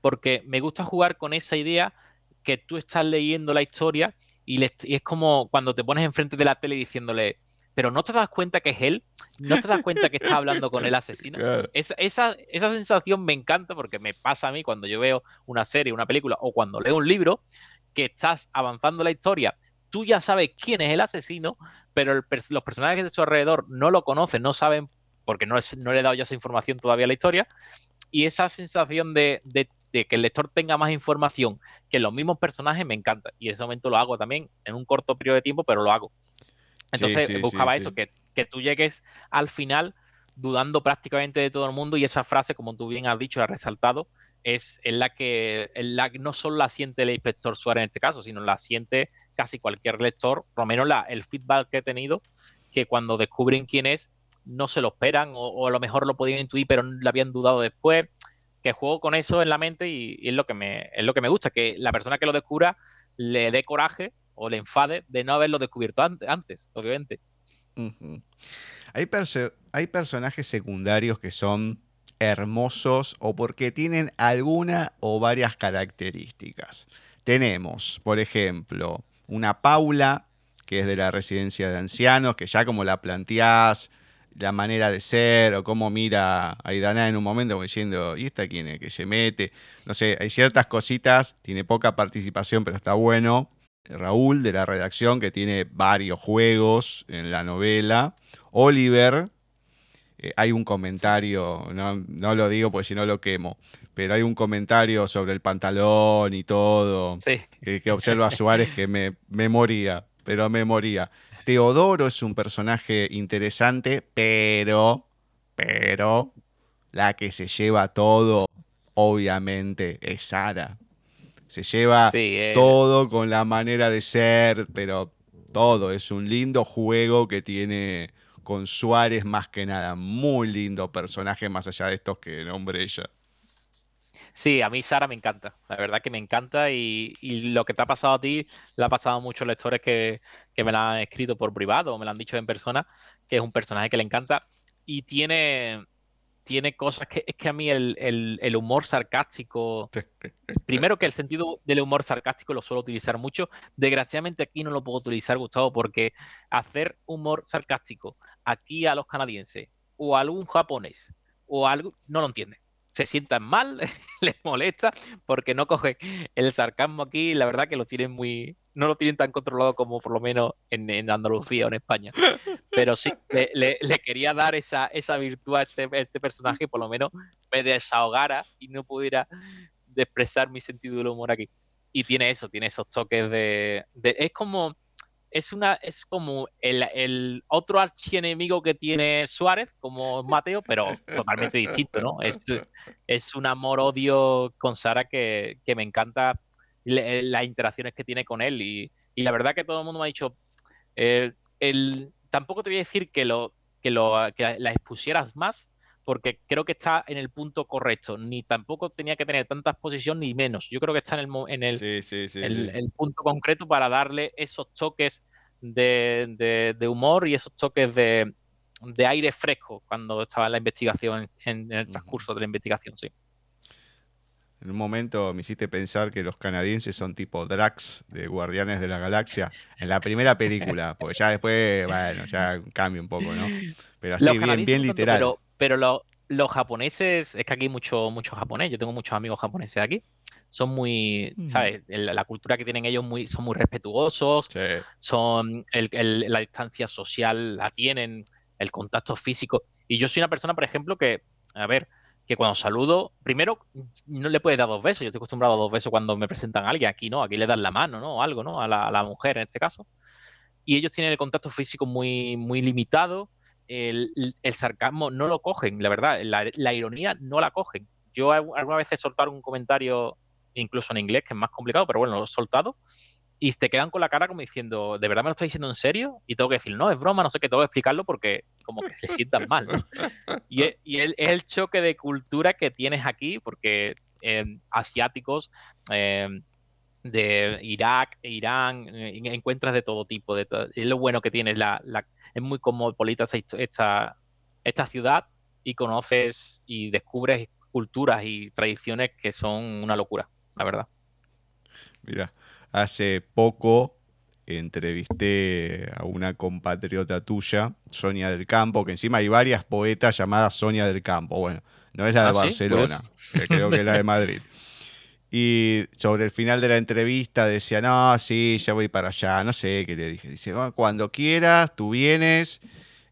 Porque me gusta jugar con esa idea que tú estás leyendo la historia y, es como cuando te pones enfrente de la tele diciéndole, pero no te das cuenta que es él, no te das cuenta que estás hablando con el asesino. esa, esa, sensación me encanta porque me pasa a mí cuando yo veo una serie, una película o cuando leo un libro, que estás avanzando la historia, tú ya sabes quién es el asesino, pero los personajes de su alrededor no lo conocen, no saben, porque no, no le he dado ya esa información todavía a la historia, y esa sensación de, de de que el lector tenga más información que los mismos personajes me encanta. Y en ese momento lo hago también en un corto periodo de tiempo, pero lo hago. Entonces buscaba eso, que, tú llegues al final dudando prácticamente de todo el mundo y esa frase, como tú bien has dicho, has resaltado, es, la que la, no solo la siente el inspector Suárez en este caso, sino la siente casi cualquier lector, por lo menos la, el feedback que he tenido, que cuando descubren quién es, no se lo esperan o, o a lo mejor lo podían intuir, pero lo habían dudado después que juego con eso en la mente y, es, lo que me, es lo que me gusta, que la persona que lo descubra le dé coraje o le enfade de no haberlo descubierto antes, obviamente. hay, hay personajes secundarios que son hermosos o porque tienen alguna o varias características. Tenemos, por ejemplo, una Paula, que es de la residencia de ancianos, que ya como la planteás, la manera de ser o cómo mira a Idana en un momento como diciendo, ¿y esta quién es que se mete? No sé, hay ciertas cositas, tiene poca participación, pero está bueno. Raúl de la redacción que tiene varios juegos en la novela. Oliver, eh, hay un comentario, no, lo digo porque si no lo quemo, pero hay un comentario sobre el pantalón y todo, que, que, observa a Suárez que me, me moría, pero me moría. Teodoro es un personaje interesante, pero, pero, la que se lleva todo, obviamente, es Sara. Se lleva todo con la manera de ser, pero todo. Es un lindo juego que tiene con Suárez más que nada. Muy lindo personaje, más allá de estos que nombre ella. Sí, a mí Sara me encanta, la verdad que me encanta y, lo que te ha pasado a ti le ha pasado a muchos lectores que, me la han escrito por privado o me lo han dicho en persona, que es un personaje que le encanta y tiene, tiene cosas que es que a mí el, humor sarcástico, primero que el sentido del humor sarcástico lo suelo utilizar mucho, desgraciadamente aquí no lo puedo utilizar, Gustavo, porque hacer humor sarcástico aquí a los canadienses o a algún japonés o algo, no lo entienden se sientan mal, les molesta, porque no cogen el sarcasmo aquí, la verdad que lo tienen muy, no lo tienen tan controlado como por lo menos en, Andalucía o en España. Pero sí, le, quería dar esa, esa virtud a este, este, personaje, por lo menos me desahogara y no pudiera expresar mi sentido del humor aquí. Y tiene eso, tiene esos toques de es como es una es como el, otro archienemigo que tiene Suárez, como Mateo, pero totalmente distinto, ¿no? Es, es un amor-odio con Sara que, me encanta las interacciones que tiene con él. Y, la verdad que todo el mundo me ha dicho, eh, el, tampoco te voy a decir que, lo, que, lo, que la expusieras más, porque creo que está en el punto correcto. Ni tampoco tenía que tener tanta exposición ni menos. Yo creo que está en el, en el, el, punto concreto para darle esos toques de, humor y esos toques de, aire fresco cuando estaba en la investigación, en, el transcurso de la investigación, sí. En un momento me hiciste pensar que los canadienses son tipo Drax de Guardianes de la Galaxia en la primera película, porque ya después, bueno, ya cambia un poco, ¿no? Pero así bien, bien literal pero los japoneses, es que aquí hay mucho, mucho japonés, yo tengo muchos amigos japoneses aquí, son muy, ¿sabes? La cultura que tienen ellos muy, son muy respetuosos, son la distancia social la tienen, el contacto físico. Y yo soy una persona, por ejemplo, que, a ver, que cuando saludo, primero no le puedes dar dos besos, yo estoy acostumbrado a dos besos cuando me presentan a alguien, aquí no, aquí le dan la mano, ¿no? O algo, ¿no? A la, a la mujer en este caso. Y ellos tienen el contacto físico muy, muy limitado el, sarcasmo no lo cogen, la verdad, la, ironía no la cogen. Yo alguna vez he soltado un comentario, incluso en inglés, que es más complicado, pero bueno, lo he soltado, y te quedan con la cara como diciendo, ¿de verdad me lo estás diciendo en serio? Y tengo que decir, no, es broma, no sé qué, tengo que explicarlo porque como que se sientan mal. Y, es, el choque de cultura que tienes aquí, porque eh, asiáticos... Eh, de Irak, Irán, eh, encuentras de todo tipo. Es lo bueno que tiene la, es muy cosmopolita esta, esta ciudad y conoces y descubres culturas y tradiciones que son una locura, la verdad. Mira, hace poco entrevisté a una compatriota tuya, Sonia del Campo, que encima hay varias poetas llamadas Sonia del Campo. Bueno, no es la de ¿Ah, Barcelona, creo que es la de Madrid. Y sobre el final de la entrevista decía, no, sí, ya voy para allá, no sé qué le dije. Dice, cuando quieras, tú vienes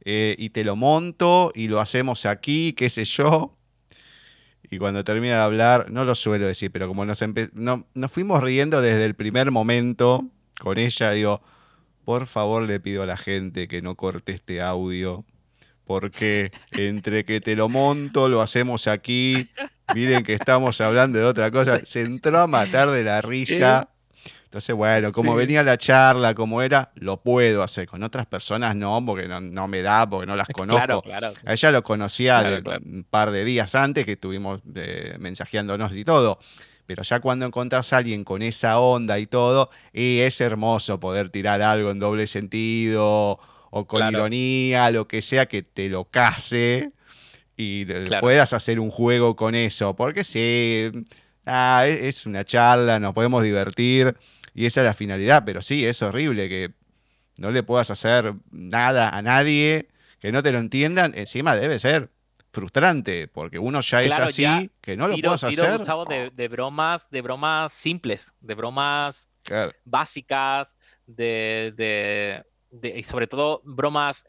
eh, y te lo monto y lo hacemos aquí, qué sé yo. Y cuando termina de hablar, no lo suelo decir, pero como nos, no, nos fuimos riendo desde el primer momento con ella, digo, por favor le pido a la gente que no corte este audio, porque entre que te lo monto, lo hacemos aquí, miren que estamos hablando de otra cosa, se entró a matar de la risa. Entonces, bueno, como venía la charla, como era, lo puedo hacer. Con otras personas no, porque no, me da, porque no las conozco. A ella lo conocía un par de días antes que estuvimos eh, mensajeándonos y todo. Pero ya cuando encontrás a alguien con esa onda y todo, y es hermoso poder tirar algo en doble sentido o con ironía, lo que sea que te lo case y puedas hacer un juego con eso, porque sí, ah, e-, es una charla, nos podemos divertir y esa es la finalidad, pero sí, es horrible que no le puedas hacer nada a nadie, que no te lo entiendan, encima debe ser frustrante, porque uno ya es así, que no lo puedas hacer. de, bromas, de bromas simples, de bromas básicas, de, y sobre todo bromas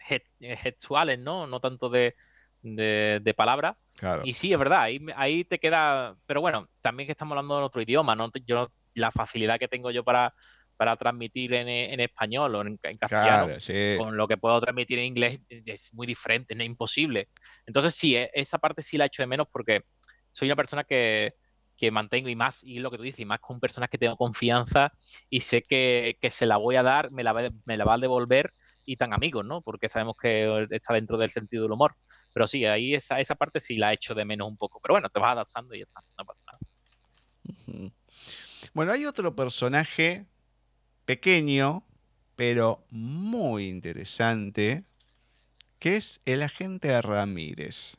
sexuales, ¿no? No tanto de, de, palabra. Y sí, es verdad, ahí, ahí te queda. Pero bueno, también que estamos hablando en otro idioma, ¿no? Yo, la facilidad que tengo yo para, para transmitir en, español o en, castellano, con lo que puedo transmitir en inglés, es muy diferente, no es imposible. Entonces, sí, e, esa parte sí la echo de menos porque soy una persona que, que mantengo y más, y lo que tú dices, y más con personas que tengo confianza y sé que, que se la voy a dar, me la, me la va a devolver y tan amigos, ¿no? Porque sabemos que está dentro del sentido del humor. Pero sí, ahí esa, esa parte sí la he hecho de menos un poco. Pero bueno, te vas adaptando y ya está, no pasa nada. Bueno, hay otro personaje pequeño, pero muy interesante, que es el agente Ramírez.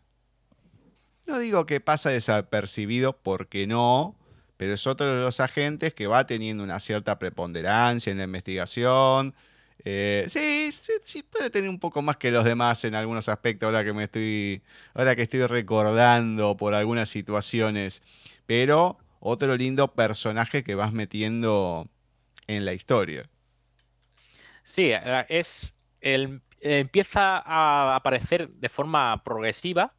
no digo que pasa desapercibido porque no, pero es otro de los agentes que va teniendo una cierta preponderancia en la investigación. Eh, sí, sí, sí, puede tener un poco más que los demás en algunos aspectos ahora que me estoy, ahora que estoy recordando por algunas situaciones. Pero otro lindo personaje que vas metiendo en la historia. Sí, eh, es el, empieza a aparecer de forma progresiva.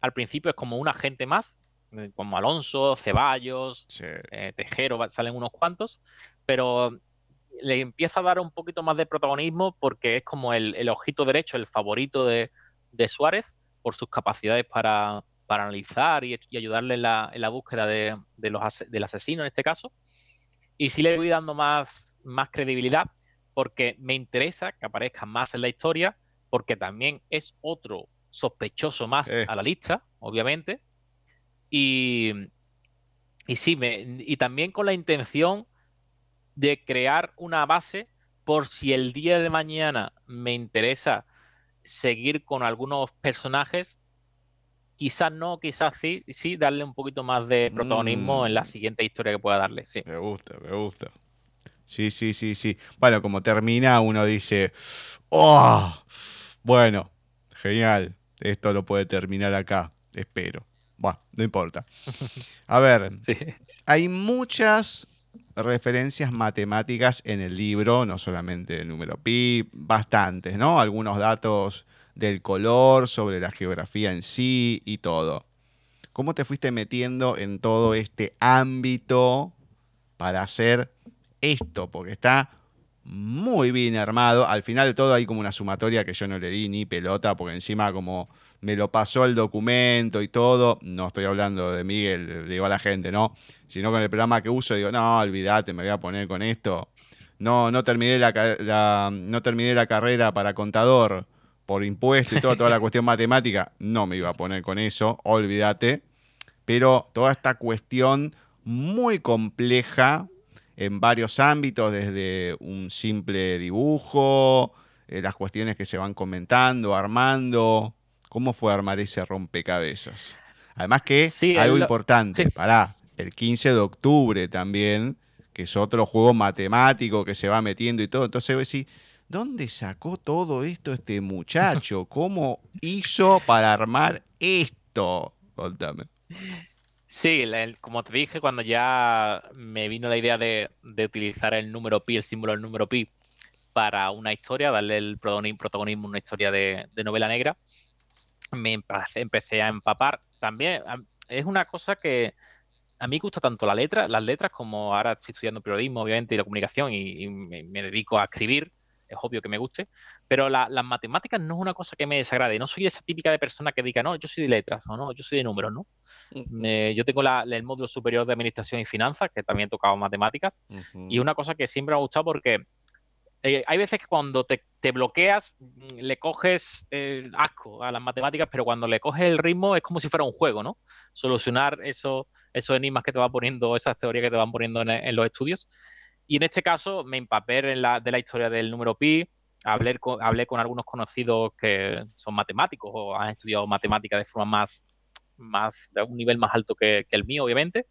Al principio es como un agente más, eh, como Alonso, Ceballos, eh, Tejero, salen unos cuantos, pero le empieza a dar un poquito más de protagonismo porque es como el, ojito derecho, el favorito de, Suárez por sus capacidades para, analizar y, ayudarle en la, búsqueda de, los, del asesino en este caso. Y sí le voy dando más, más credibilidad porque me interesa que aparezca más en la historia, porque también es otro sospechoso más eh. a la lista, obviamente. Y, y sí, me, y también con la intención de crear una base por si el día de mañana me interesa seguir con algunos personajes, quizás no, quizás sí, sí, darle un poquito más de protagonismo en la mm. siguiente historia que pueda darle. Sí. Me gusta, me gusta. Sí, sí, sí, sí. Bueno, como termina, uno dice, ¡oh! Bueno, genial. Esto lo puede terminar acá, espero. Bueno, no importa. A ver, hay muchas referencias matemáticas en el libro, no solamente el número pi, bastantes, ¿no? Algunos datos del color, sobre la geografía en sí y todo. ¿Cómo te fuiste metiendo en todo este ámbito para hacer esto, porque está muy bien armado. Al final de todo hay como una sumatoria que yo no le di ni pelota, porque encima como me lo pasó el documento y todo, no estoy hablando de Miguel, digo a la gente, ¿no? Sino con el programa que uso, digo, no, olvídate, me voy a poner con esto. No, no terminé la, no terminé la carrera para contador por impuesto y todo, toda la cuestión matemática, no me iba a poner con eso, olvídate. Pero toda esta cuestión muy compleja en varios ámbitos, desde un simple dibujo, eh, las cuestiones que se van comentando, armando. ¿Cómo fue armar ese rompecabezas? Además que algo importante, para el 15 de octubre también, que es otro juego matemático que se va metiendo y todo. Entonces decir, ¿dónde sacó todo esto este muchacho? ¿Cómo hizo para armar esto? Contame. Sí, como te dije, cuando ya me vino la idea de, utilizar el número pi, el símbolo del número pi, para una historia, darle el protagonismo a una historia de, novela negra, me empecé, a empapar. También es una cosa que a mí gusta tanto la letra, las letras, como ahora estoy estudiando periodismo, obviamente, y la comunicación, y, me, dedico a escribir es obvio que me guste, pero las matemáticas no es una cosa que me desagrade. No soy esa típica de persona que diga, no, yo soy de letras o no, yo soy de números, ¿no? yo tengo el módulo superior de administración y finanzas, que también he tocado matemáticas, y una cosa que siempre me ha gustado porque eh, hay veces que cuando te, bloqueas mm, le coges eh, asco a las matemáticas, pero cuando le coges el ritmo es como si fuera un juego, ¿no? Solucionar eso, esos enigmas que te van poniendo, esas teorías que te van poniendo en los estudios. Y en este caso me empapé en la, de la historia del número pi, hablé con, hablé con algunos conocidos que son matemáticos o han estudiado matemáticas de forma más, más de un nivel más alto que, el mío, obviamente.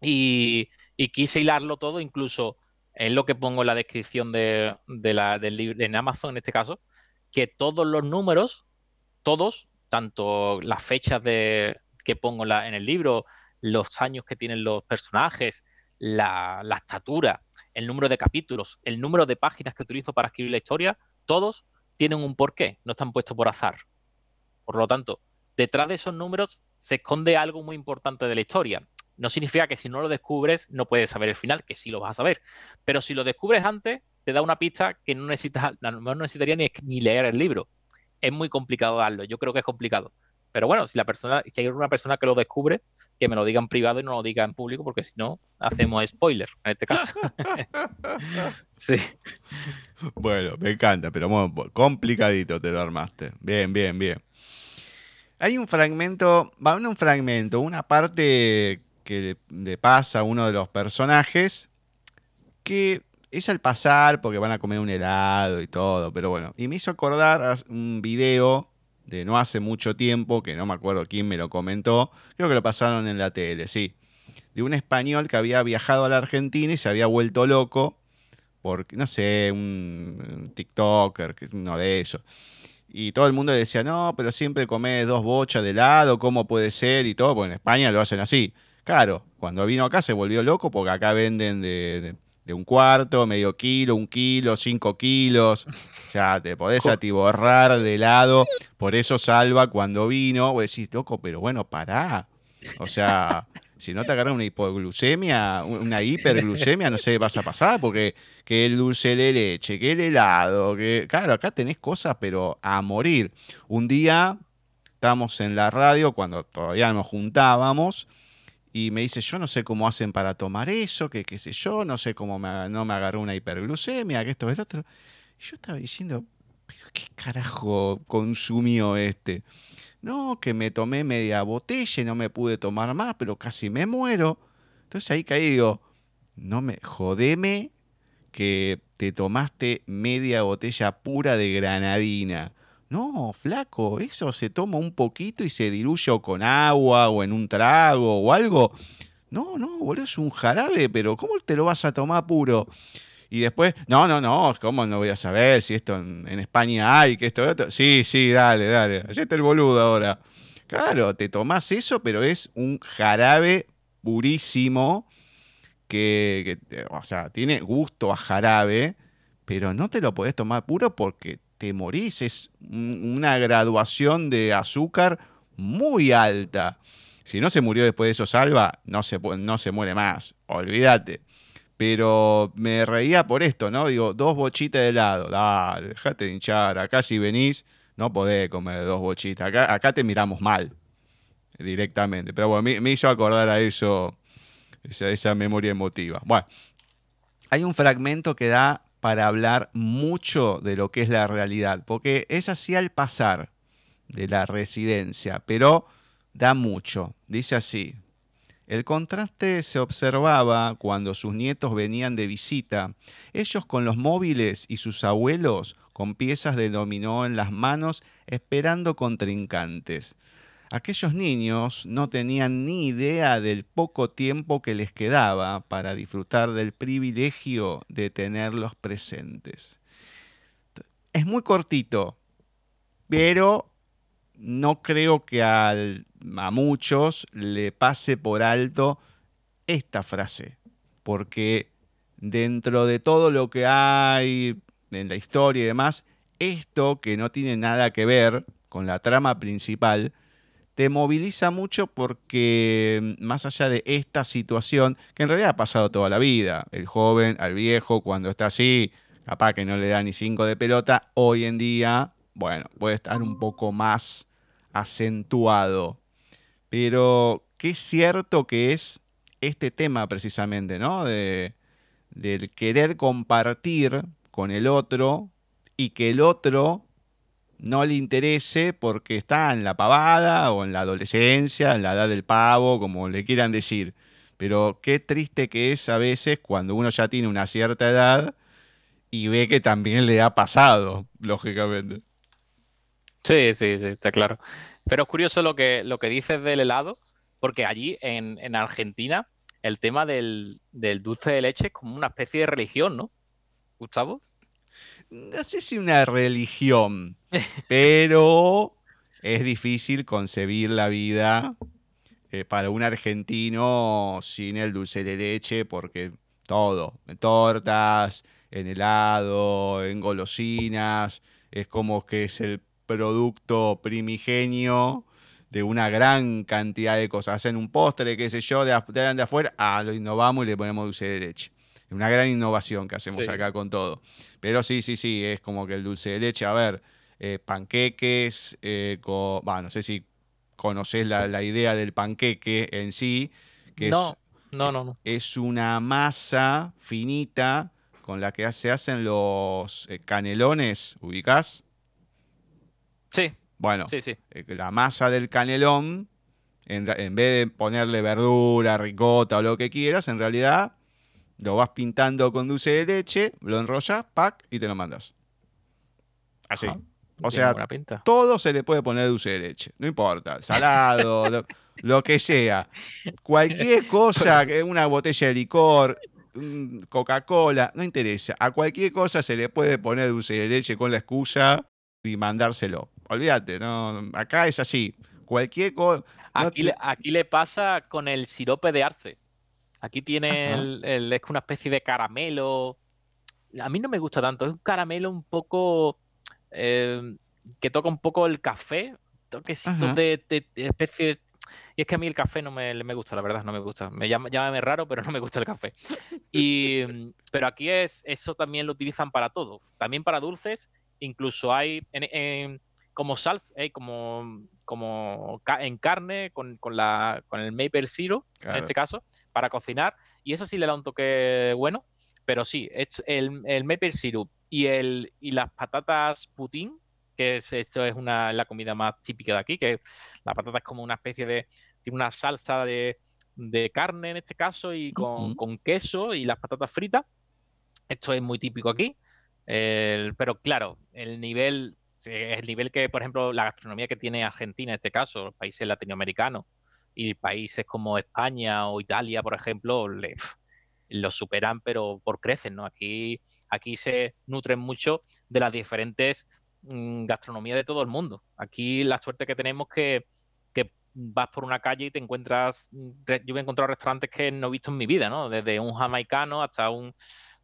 Y, quise hilarlo todo, incluso en lo que pongo en la descripción de, la, del libro en Amazon en este caso, que todos los números, todos, tanto las fechas de, que pongo en el libro, los años que tienen los personajes, la, estatura, el número de capítulos, el número de páginas que utilizo para escribir la historia, todos tienen un porqué, no están puestos por azar. Por lo tanto, detrás de esos números se esconde algo muy importante de la historia. No significa que si no lo descubres no puedes saber el final, que sí lo vas a saber. Pero si lo descubres antes, te da una pista que no necesitas, no necesitaría ni, ni leer el libro. Es muy complicado darlo, yo creo que es complicado. Pero bueno, si la persona, si hay una persona que lo descubre, que me lo diga en privado y no lo diga en público, porque si no, hacemos spoiler en este caso. sí. Bueno, me encanta, pero bueno, complicadito te lo armaste. Bien, bien, bien. Hay un fragmento, va un fragmento, una parte que le pasa a uno de los personajes que es al pasar porque van a comer un helado y todo, pero bueno. Y me hizo acordar un video de no hace mucho tiempo, que no me acuerdo quién me lo comentó, creo que lo pasaron en la tele, sí, de un español que había viajado a la Argentina y se había vuelto loco por, no sé, un, TikToker, uno de esos. Y todo el mundo decía, no, pero siempre come dos bochas de helado, ¿cómo puede ser? Y todo, porque en España lo hacen así. Claro, cuando vino acá se volvió loco porque acá venden de, un cuarto, medio kilo, un kilo, cinco kilos. O sea, te podés atiborrar de helado. Por eso Salva cuando vino, vos decís, loco, pero bueno, pará. O sea, si no te agarra una hipoglucemia, una hiperglucemia, no sé, vas a pasar, porque que el dulce de leche, que el helado, que. Claro, acá tenés cosas, pero a morir. Un día estamos en la radio, cuando todavía nos juntábamos, y me dice, yo no sé cómo hacen para tomar eso, que qué sé yo, no sé cómo no me agarró una hiperglucemia, que esto, que otro. Y yo estaba diciendo, ¿pero qué carajo consumió este? No, que me tomé media botella y no me pude tomar más, pero casi me muero. Entonces ahí caí y digo, no me, jodeme que te tomaste media botella pura de granadina. No, flaco, eso se toma un poquito y se diluye con agua o en un trago o algo. No, no, boludo, es un jarabe, pero ¿cómo te lo vas a tomar puro? Y después, no, no, no, ¿cómo no voy a saber si esto en, España hay, que esto, otro? Sí, sí, dale, dale. Allí está el boludo ahora. Claro, te tomás eso, pero es un jarabe purísimo que, o sea, tiene gusto a jarabe, pero no te lo podés tomar puro porque te morís. Es una graduación de azúcar muy alta. Si no se murió después de eso, salva, no se, no se muere más. Olvídate. Pero me reía por esto, ¿no? Digo, dos bochitas de helado. Dale, dejate de hinchar. Acá si venís, no podés comer dos bochitas. Acá, te miramos mal directamente. Pero bueno, me, hizo acordar a eso, esa, esa memoria emotiva. Bueno, hay un fragmento que da para hablar mucho de lo que es la realidad, porque es así al pasar de la residencia, pero da mucho. Dice así, el contraste se observaba cuando sus nietos venían de visita, ellos con los móviles y sus abuelos con piezas de dominó en las manos esperando contrincantes. Aquellos niños no tenían ni idea del poco tiempo que les quedaba para disfrutar del privilegio de tenerlos presentes. Es muy cortito, pero no creo que a muchos le pase por alto esta frase, porque dentro de todo lo que hay en la historia y demás, esto que no tiene nada que ver con la trama principal, te moviliza mucho porque mm, más allá de esta situación, que en realidad ha pasado toda la vida, el joven al viejo, cuando está así, capaz que no le da ni cinco de pelota, hoy en día, bueno, puede estar un poco más acentuado. Pero qué cierto que es este tema precisamente, ¿no? De, del querer compartir con el otro y que el otro no le interese porque está en la pavada o en la adolescencia, en la edad del pavo, como le quieran decir. Pero qué triste que es a veces cuando uno ya tiene una cierta edad y ve que también le ha pasado, lógicamente. Sí, sí, sí, está claro. Pero es curioso lo que, lo que dices del helado, porque allí en, Argentina el tema del, dulce de leche es como una especie de religión, ¿no? Gustavo. No sé si una religión, pero es difícil concebir la vida eh, para un argentino sin el dulce de leche, porque todo, en tortas, en helado, en golosinas, es como que es el producto primigenio de una gran cantidad de cosas. Hacen un postre, qué sé yo, de, de, de afuera, ah, lo innovamos y le ponemos dulce de leche. Una gran innovación que hacemos acá con todo. Pero sí, sí, sí, es como que el dulce de leche, a ver, eh, panqueques, eh, no sé si conoces la, idea del panqueque en sí, que no, es, no, no, no. es una masa finita con la que se hacen los eh, canelones, ¿ubicás? Sí. Bueno, eh, la masa del canelón, en, vez de ponerle verdura, ricota o lo que quieras, en realidad lo vas pintando con dulce de leche, lo enrollas, pack, y te lo mandas. Así. O sea, pinta. todo se le puede poner dulce de leche. No importa. Salado, lo, lo que sea. Cualquier cosa, una botella de licor, Coca-Cola, no interesa. A cualquier cosa se le puede poner dulce de leche con la excusa y mandárselo. Olvídate, no. Acá es así. Cualquier cosa. no Aquí, te- le, aquí le pasa con el sirope de arce. Aquí tiene el, el- es una especie de caramelo. A mí no me gusta tanto. Es un caramelo un poco eh, que toca un poco el café. Toquecitos de, de- de especie de- Y es que a mí el café no me, me gusta, la verdad, no me gusta. Me llama, llámame raro, pero no me gusta el café. Y, pero aquí es, eso también lo utilizan para todo. También para dulces. Incluso hay en- en- como salsa, eh, como, como ca- en carne con, con la, con el maple syrup, Claro. en este caso, para cocinar. Y eso sí le da un toque bueno. Pero sí, es el, el maple syrup y, el, y las patatas putín, que es, esto es una, la comida más típica de aquí, que la patata es como una especie de, tiene una salsa de, de carne en este caso y con, con queso y las patatas fritas. Esto es muy típico aquí. Pero claro, el nivel, el nivel que, por ejemplo, la gastronomía que tiene Argentina en este caso, los países latinoamericanos y países como España o Italia, por ejemplo, le- lo superan, pero por creces, ¿no? Aquí, aquí se nutren mucho de las diferentes mm, gastronomías de todo el mundo. Aquí la suerte que tenemos que, que vas por una calle y te encuentras, mm, yo he encontrado restaurantes que no he visto en mi vida, ¿no? Desde un jamaicano hasta un,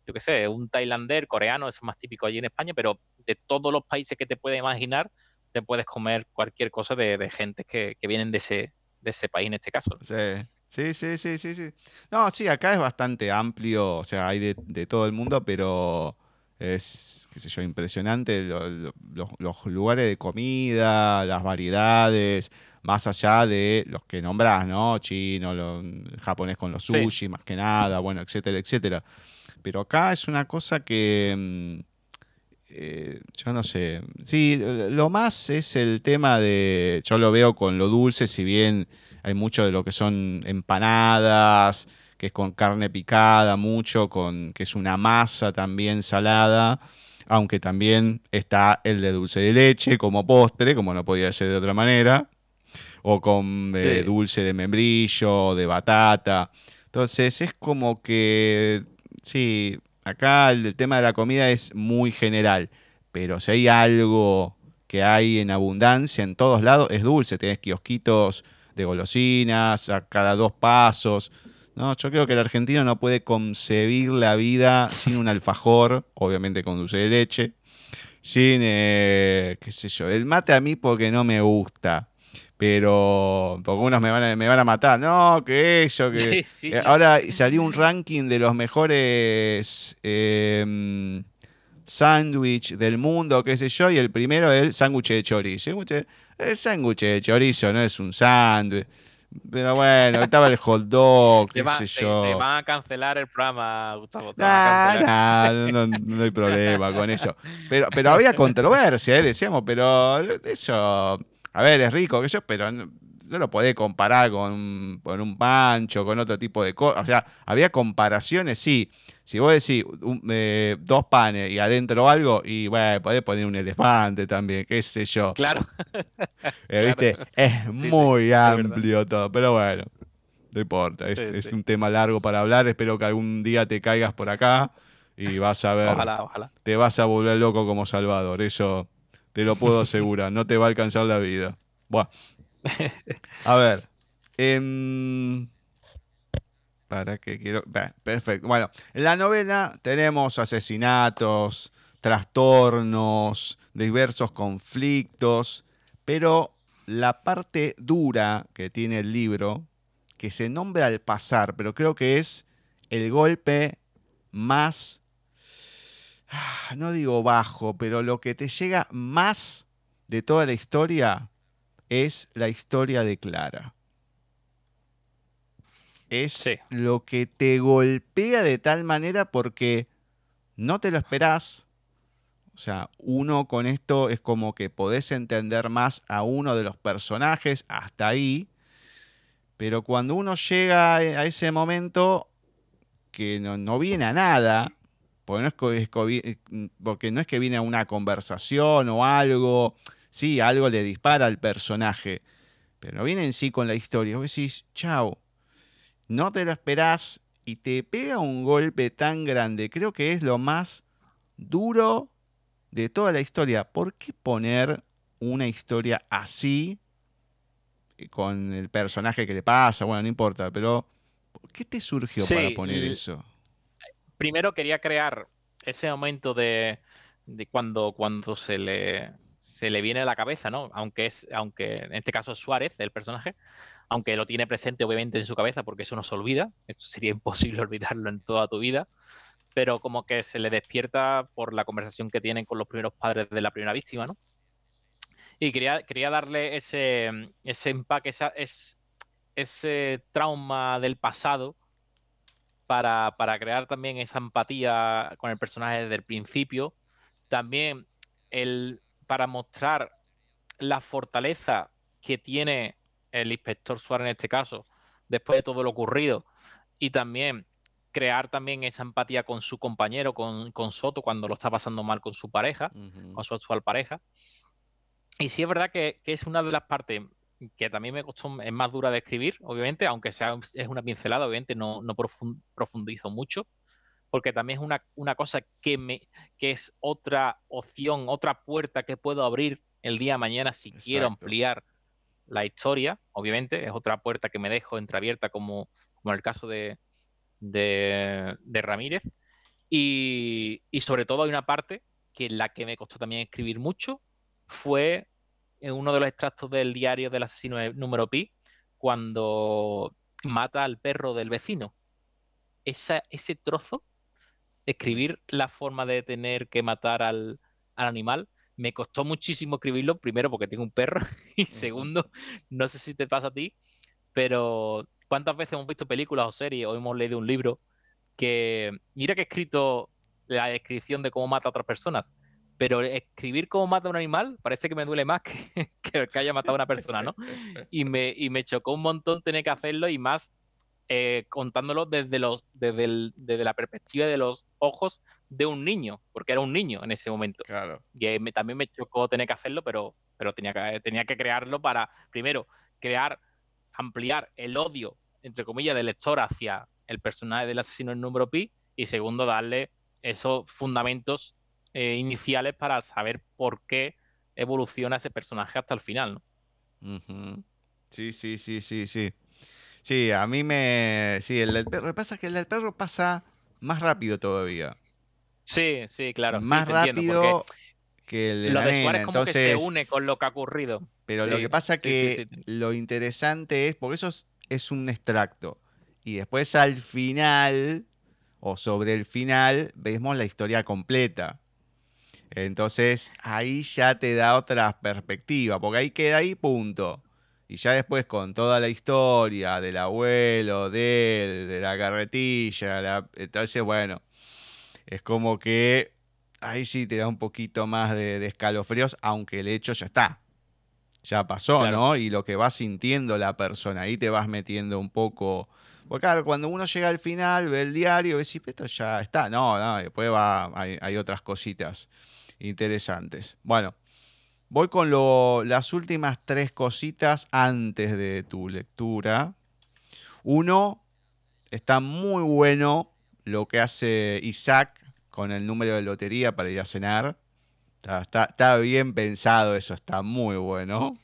yo qué sé, un tailander, coreano, eso es más típico allí en España, pero de todos los países que te puedes imaginar, te puedes comer cualquier cosa de, de gente que, que vienen de ese, de ese país en este caso. Sí. Sí, sí, sí, sí, sí. No, sí, acá es bastante amplio, o sea, hay de, de todo el mundo, pero es, qué sé yo, impresionante lo- lo- los, los lugares de comida, las variedades, más allá de los que nombrás, ¿no? Chino, lo- japonés con los Sí. sushi, más que nada, bueno, etcétera, etcétera. Pero acá es una cosa que, mm, eh, yo no sé, sí, lo más es el tema de, yo lo veo con lo dulce, si bien hay mucho de lo que son empanadas, que es con carne picada, mucho, con que es una masa también salada, aunque también está el de dulce de leche como postre, como no podía ser de otra manera, o con eh, dulce de membrillo, de batata. Entonces es como que, sí, acá el, tema de la comida es muy general, pero si hay algo que hay en abundancia en todos lados, es dulce. Tenés kiosquitos de golosinas a cada dos pasos. No, yo creo que el argentino no puede concebir la vida sin un alfajor, obviamente con dulce de leche, sin, eh, qué sé yo, el mate a mí porque no me gusta, pero porque unos me van a, me van a matar, no, que eso, que... Sí, sí. Eh, ahora salió un ranking de los mejores eh, sándwich del mundo, qué sé yo, y el primero es el sándwich de chorizo. El sándwich de chorizo no es un sándwich. Pero bueno, estaba el hot dog, qué sé yo. te van a cancelar el programa, Gustavo. Nah, nah, no, no hay problema con eso. Pero, pero había controversia, ¿eh? decíamos, pero eso, a ver, es rico, que yo, pero no, no lo podés comparar con, un- con un pancho, con otro tipo de cosas. O sea, había comparaciones, sí. Si vos decís un- eh, dos panes y adentro algo, y bueno, podés poner un elefante también, qué sé yo. Claro, Eh, ¿viste? Es sí, muy amplio todo, pero bueno, no importa, es, Sí, es un tema largo para hablar, espero que algún día te caigas por acá y vas a ver, ojalá, ojalá. te vas a volver loco como Salvador, eso te lo puedo asegurar, no te va a alcanzar la vida. Buah. A ver, em, para qué quiero, perfecto, bueno, en la novela tenemos asesinatos, trastornos, diversos conflictos, pero la parte dura que tiene el libro, que se nombra al pasar, pero creo que es el golpe más, no digo bajo, pero lo que te llega más de toda la historia es la historia de Clara. Es Sí. lo que te golpea de tal manera porque no te lo esperás. O sea, uno con esto es como que podés entender más a uno de los personajes hasta ahí. Pero cuando uno llega a ese momento que no, no viene a nada, porque no es, porque no es que viene a una conversación o algo, sí, algo le dispara al personaje, pero no viene en sí con la historia. Vos decís, chao, no te lo esperás y te pega un golpe tan grande. Creo que es lo más duro de toda la historia. ¿Por qué poner una historia así eh, con el personaje que le pasa? Bueno, no importa, pero ¿qué te surgió para poner eso? Primero quería crear ese momento de, cuando, cuando se le se le viene a la cabeza, ¿no? Aunque es, aunque en este caso es Suárez, el personaje, aunque lo tiene presente obviamente en su cabeza porque eso no se olvida, esto sería imposible olvidarlo en toda tu vida, pero como que se le despierta por la conversación que tienen con los primeros padres de la primera víctima, ¿no? Y quería, quería darle ese, ese empaque, es, ese trauma del pasado para, para crear también esa empatía con el personaje desde el principio. También el, para mostrar la fortaleza que tiene el inspector Suárez en este caso, después de todo lo ocurrido, y también crear también esa empatía con su compañero, con, Soto, cuando lo está pasando mal con su pareja, con su actual pareja. Y sí es verdad que, es una de las partes que también me costó, es más dura de escribir, obviamente, aunque sea es una pincelada, obviamente no, no profundizo mucho, porque también es una, una cosa que, me, que es otra opción, otra puerta que puedo abrir el día de mañana si quiero ampliar la historia, obviamente, es otra puerta que me dejo entreabierta como, como en el caso de, de, Ramírez. Y, y, sobre todo hay una parte que la que me costó también escribir mucho fue en uno de los extractos del diario del asesino número pi, cuando mata al perro del vecino. Esa, ese trozo escribir la forma de tener que matar al, animal. Me costó muchísimo escribirlo, primero porque tengo un perro y segundo, no sé si te pasa a ti, pero ¿cuántas veces hemos visto películas o series o hemos leído un libro que mira que he escrito la descripción de cómo mata a otras personas, pero escribir cómo mata a un animal parece que me duele más que, que, haya matado a una persona, ¿no? Y me, y me chocó un montón tener que hacerlo y más eh, contándolo desde, los, desde, desde, la perspectiva de los ojos de un niño, porque era un niño en ese momento. Claro. Y también me chocó tener que hacerlo, pero, pero tenía, que, tenía que crearlo para, primero, crear, ampliar el odio, entre comillas, del lector hacia el personaje del asesino en número pi, y segundo, darle esos fundamentos eh, iniciales para saber por qué evoluciona ese personaje hasta el final. ¿no? Sí, sí, sí, sí, sí. Sí, a mí me. Sí, el del perro. Pasa es que el del perro pasa más rápido todavía. Sí, sí, claro. Más rápido que el de Lo la de Suárez como que se une con lo que ha ocurrido. Pero lo que pasa es que lo interesante es. Porque eso es, un extracto. Y después al final, o sobre el final, vemos la historia completa. Entonces ahí ya te da otra perspectiva, porque ahí queda ahí, punto. Y ya después con toda la historia del abuelo, de él, de la carretilla, entonces bueno, es como que ahí sí te da un poquito más de, escalofríos, aunque el hecho ya está. Ya pasó, ¿no? Y lo que va sintiendo la persona, ahí te vas metiendo un poco. Porque claro, cuando uno llega al final, ve el diario, ves, esto ya está. No, no, después va, hay, hay otras cositas interesantes. Bueno, Voy con las últimas tres cositas antes de tu lectura. Uno, está muy bueno lo que hace Isaac con el número de lotería para ir a cenar. Está, bien pensado eso, está muy bueno.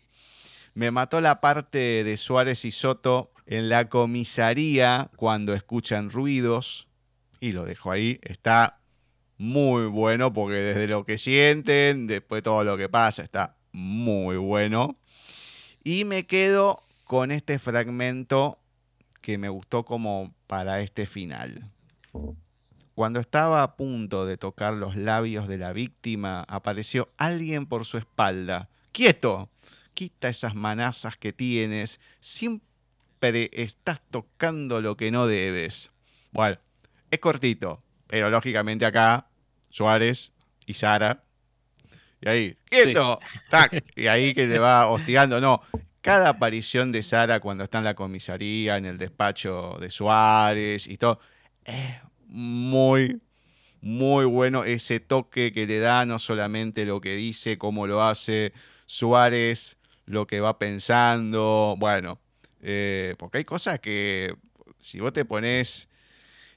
Me mató la parte de Suárez y Soto en la comisaría cuando escuchan ruidos. Y lo dejo ahí. Está muy bueno porque desde lo que sienten, después todo lo que pasa, está muy bueno. Y me quedo con este fragmento que me gustó como para este final. Cuando estaba a punto de tocar los labios de la víctima, apareció alguien por su espalda. ¡Quieto! Quita esas manazas que tienes. Siempre estás tocando lo que no debes. Bueno, es cortito, pero lógicamente acá, Suárez y Sara. Y ahí, ¡quieto! y ahí que le va hostigando. No, cada aparición de Sara cuando está en la comisaría, en el despacho de Suárez y todo, es muy, muy bueno ese toque que le da, no solamente lo que dice, cómo lo hace Suárez, lo que va pensando, bueno, eh, porque hay cosas que si vos te pones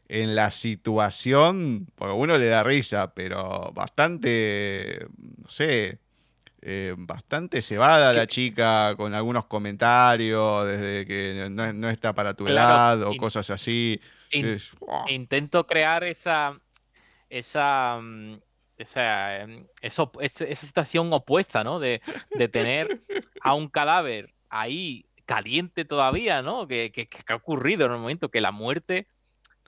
en la situación, porque uno le da risa, pero bastante, no sé, eh, bastante cebada la chica con algunos comentarios, desde que no, está para tu lado o cosas así. Intento crear esa, esa, mm, esa, em, esa, situación opuesta, ¿no? De, tener a un cadáver ahí caliente todavía, ¿no? Que, que, ha ocurrido en el momento que la muerte.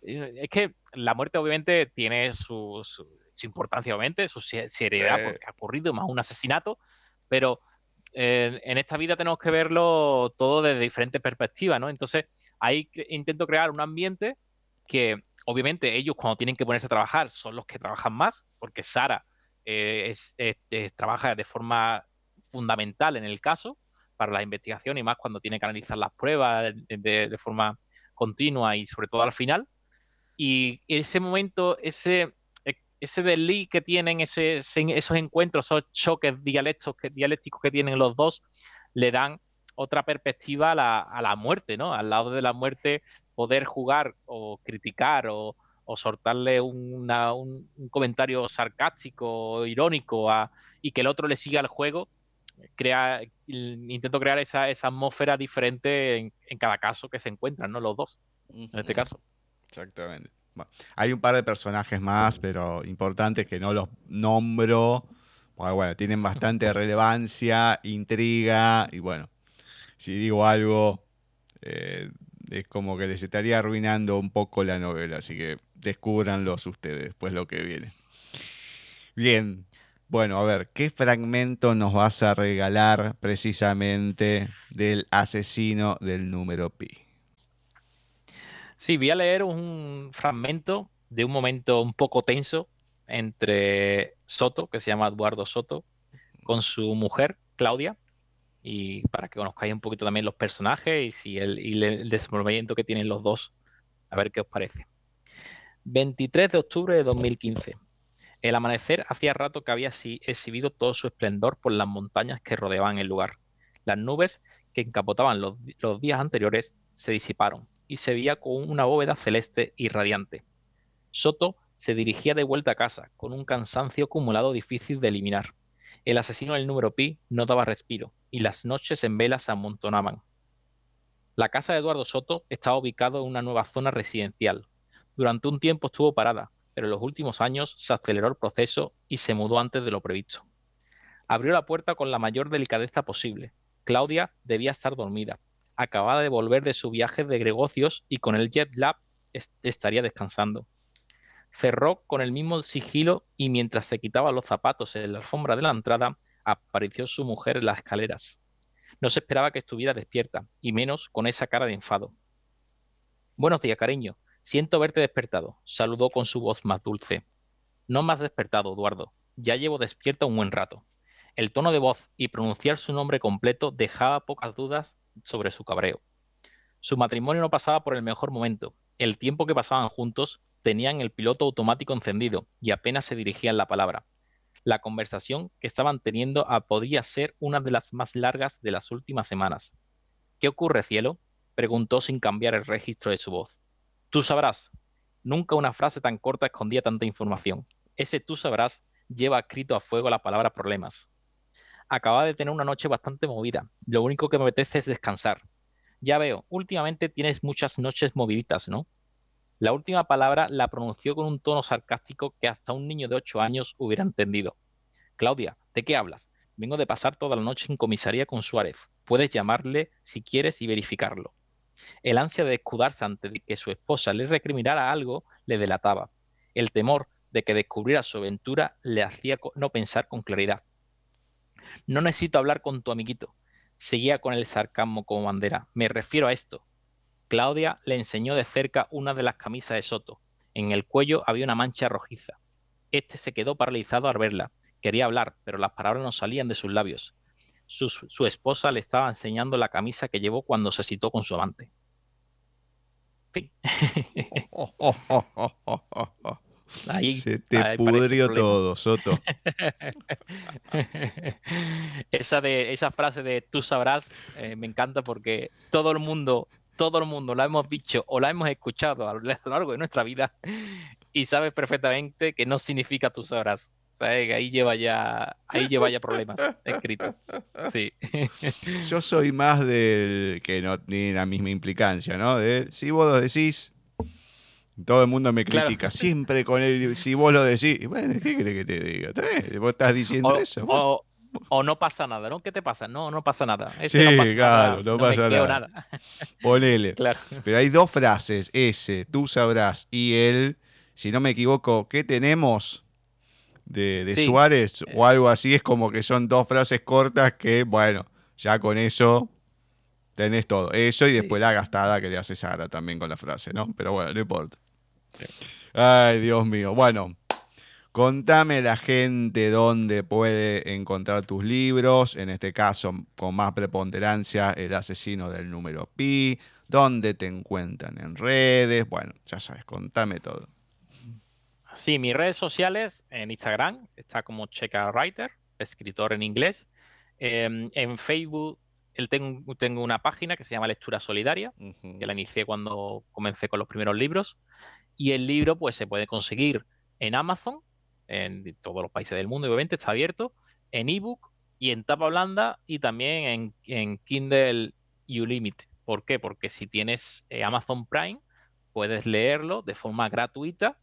Es que la muerte, obviamente, tiene su, su, importancia, obviamente, su seriedad, porque ha ocurrido más un asesinato, pero eh, en esta vida tenemos que verlo todo desde diferentes perspectivas, ¿no? Entonces, ahí intento crear un ambiente que obviamente ellos cuando tienen que ponerse a trabajar son los que trabajan más, porque Sara eh, trabaja de forma fundamental en el caso para la investigación y más cuando tiene que analizar las pruebas de, forma continua y sobre todo al final. Y en ese momento, ese, ese desliz que tienen, ese, esos encuentros, esos choques dialécticos, dialécticos que tienen los dos, le dan otra perspectiva a la, a la muerte, ¿no? Al lado de la muerte poder jugar o criticar o, o soltarle un, comentario sarcástico o irónico y que el otro le siga el juego, crea, intento crear esa, atmósfera diferente en, cada caso que se encuentran, ¿no? Los dos, en este caso. Exactamente. hay un par de personajes más, pero importantes que no los nombro, porque bueno, tienen bastante relevancia, intriga, y bueno, si digo algo, eh, es como que les estaría arruinando un poco la novela, así que descúbranlos ustedes después lo que viene. Bien, bueno, a ver, ¿qué fragmento nos vas a regalar precisamente del asesino del número pi? Sí, voy a leer un fragmento de un momento un poco tenso entre Soto, que se llama Eduardo Soto, con su mujer, Claudia, y para que conozcáis un poquito también los personajes y, el, el, desenvolvimiento que tienen los dos. A ver qué os parece. 23 de octubre de 2015. El amanecer hacía rato que había exhibido todo su esplendor por las montañas que rodeaban el lugar. Las nubes que encapotaban los días anteriores se disiparon y se veía con una bóveda celeste y radiante. Soto se dirigía de vuelta a casa, con un cansancio acumulado difícil de eliminar. El asesino del número pi no daba respiro, y las noches en vela se amontonaban. La casa de Eduardo Soto estaba ubicada en una nueva zona residencial. Durante un tiempo estuvo parada, pero en los últimos años se aceleró el proceso y se mudó antes de lo previsto. Abrió la puerta con la mayor delicadeza posible. Claudia debía estar dormida. Acababa de volver de su viaje de negocios y con el jet lag estaría descansando. Cerró con el mismo sigilo y mientras se quitaba los zapatos en la alfombra de la entrada, apareció su mujer en las escaleras. No se esperaba que estuviera despierta, y menos con esa cara de enfado. Buenos días, cariño. Siento verte despertado, saludó con su voz más dulce. No me has despertado, Eduardo. Ya llevo despierta un buen rato. El tono de voz y pronunciar su nombre completo dejaba pocas dudas sobre su cabreo. Su matrimonio no pasaba por el mejor momento. El tiempo que pasaban juntos tenían el piloto automático encendido y apenas se dirigían la palabra. La conversación que estaban teniendo podía ser una de las más largas de las últimas semanas. ¿Qué ocurre, cielo? preguntó sin cambiar el registro de su voz. Tú sabrás. Nunca una frase tan corta escondía tanta información. Ese tú sabrás lleva escrito a fuego la palabra problemas. Acaba de tener una noche bastante movida. Lo único que me apetece es descansar. Ya veo, últimamente tienes muchas noches moviditas, ¿no? La última palabra la pronunció con un tono sarcástico que hasta un niño de ocho años hubiera entendido. Claudia, ¿de qué hablas? Vengo de pasar toda la noche en comisaría con Suárez. Puedes llamarle si quieres y verificarlo. El ansia de escudarse ante que su esposa le recriminara algo le delataba. El temor de que descubriera su aventura le hacía no pensar con claridad. No necesito hablar con tu amiguito. Seguía con el sarcasmo como bandera. Me refiero a esto. Claudia le enseñó de cerca una de las camisas de Soto. En el cuello había una mancha rojiza. Este se quedó paralizado al verla. Quería hablar, pero las palabras no salían de sus labios. Su, esposa le estaba enseñando la camisa que llevó cuando se citó con su amante. Fin. Ahí, Se te ahí pudrió todo, Soto. esa, de, esa frase de tú sabrás eh, me encanta porque todo el mundo, todo el mundo la hemos dicho o la hemos escuchado a lo largo de nuestra vida y sabes perfectamente que no significa tú sabrás. ¿Sabes? Ahí lleva ya, ahí lleva ya problemas escritos. Sí. Yo soy más del que no tiene la misma implicancia, ¿no? De si vos decís, todo el mundo me Claro. critica. Siempre con el si vos lo decís. Bueno, ¿qué crees que te diga? Vos estás diciendo O, eso. O- o no pasa nada, ¿no? ¿Qué te pasa? No, no pasa nada. Ese Sí, no pasa claro, nada. no pasa creo nada. ponele. Claro. Pero hay dos frases, ese, tú sabrás, y él, si no me equivoco, ¿qué tenemos? De, de Sí. Suárez o algo así, es como que son dos frases cortas que, bueno, ya con eso tenés todo. Eso y Sí. después la gastada que le hace Sara también con la frase, ¿no? Pero bueno, no importa. Sí. Ay, Dios mío. Bueno, contame la gente dónde puede encontrar tus libros, en este caso con más preponderancia, El asesino del número pi, dónde te encuentran en redes, bueno, ya sabes, contame todo. Sí, mis redes sociales en Instagram está como Checa Writer, escritor en inglés. Em, en Facebook tengo, tengo una página que se llama Lectura Solidaria, que la inicié cuando comencé con los primeros libros. Y el libro pues se puede conseguir en Amazon, en todos los países del mundo, obviamente está abierto, en ebook y en tapa blanda y también en, en Kindle Unlimited. ¿Por qué? Porque si tienes eh, Amazon Prime, puedes leerlo de forma gratuita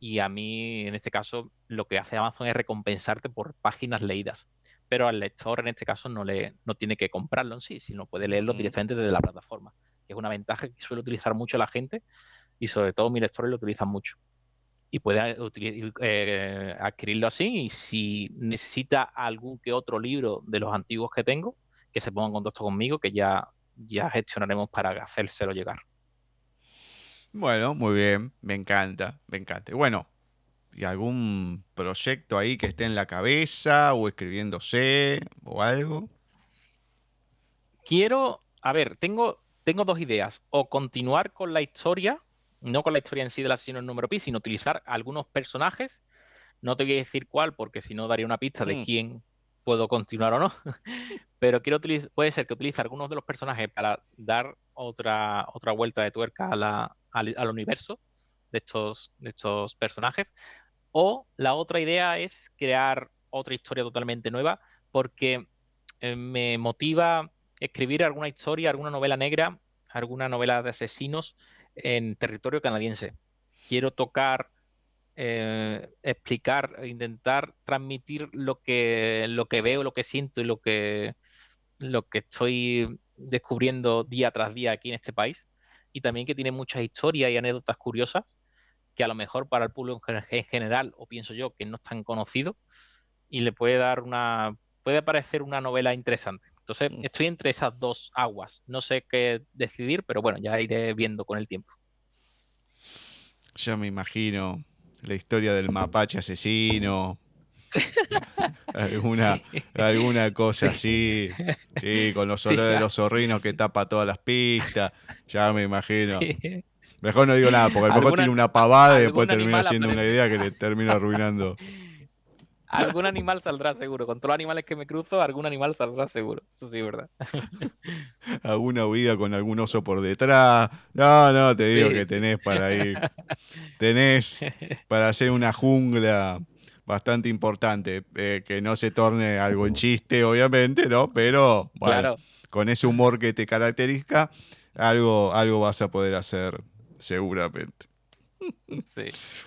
y a mí, en este caso, lo que hace Amazon es recompensarte por páginas leídas. Pero al lector, en este caso, no, le, no tiene que comprarlo en sí, sino puede leerlo directamente desde la plataforma, que es una ventaja que suele utilizar mucho la gente y sobre todo mis lectores lo utilizan mucho. Y puede utili- eh, adquirirlo así y si necesita algún que otro libro de los antiguos que tengo, que se ponga en contacto conmigo, que ya, ya gestionaremos para hacérselo llegar. Bueno, muy bien, me encanta, me encanta. Bueno, ¿y algún proyecto ahí que esté en la cabeza o escribiéndose o algo? Quiero, a ver, tengo, tengo dos ideas. O continuar con la historia, no con la historia en sí del asesino en número pi, sino utilizar algunos personajes. No te voy a decir cuál, porque si no daría una pista Mm. de quién puedo continuar o no. Pero quiero utilizar, puede ser que utilice algunos de los personajes para dar otra, otra vuelta de tuerca a la- al, al universo de estos, de estos personajes. O la otra idea es crear otra historia totalmente nueva, porque eh, me motiva escribir alguna historia, alguna novela negra, alguna novela de asesinos en territorio canadiense. Quiero tocar, eh, explicar, intentar transmitir lo que, lo que veo, lo que siento y lo que, lo que estoy descubriendo día tras día aquí en este país. Y también que tiene muchas historias y anécdotas curiosas que a lo mejor para el público en general, o pienso yo, que no es tan conocido, y le puede dar una, puede parecer una novela interesante. Entonces, Mm. estoy entre esas dos aguas. No sé qué decidir, pero bueno, ya iré viendo con el tiempo. Ya me imagino la historia del mapache asesino. Alguna, Sí. alguna cosa así. Sí, con los Sí, olores de los zorrinos que tapa todas las pistas. Ya me imagino. Mejor no digo nada, porque a lo mejor tiene una pavada y después termina animal siendo una idea que le termina arruinando. Algún animal saldrá seguro. Con todos los animales que me cruzo, algún animal saldrá seguro. Eso sí verdad. Alguna huida con algún oso por detrás. No, no, te digo Sí, que sí. tenés para ir. Tenés para hacer una jungla bastante importante. eh, que no se torne algo en chiste, obviamente, ¿no? Pero, bueno, Claro. con ese humor que te caracteriza, algo, algo vas a poder hacer seguramente. Sí.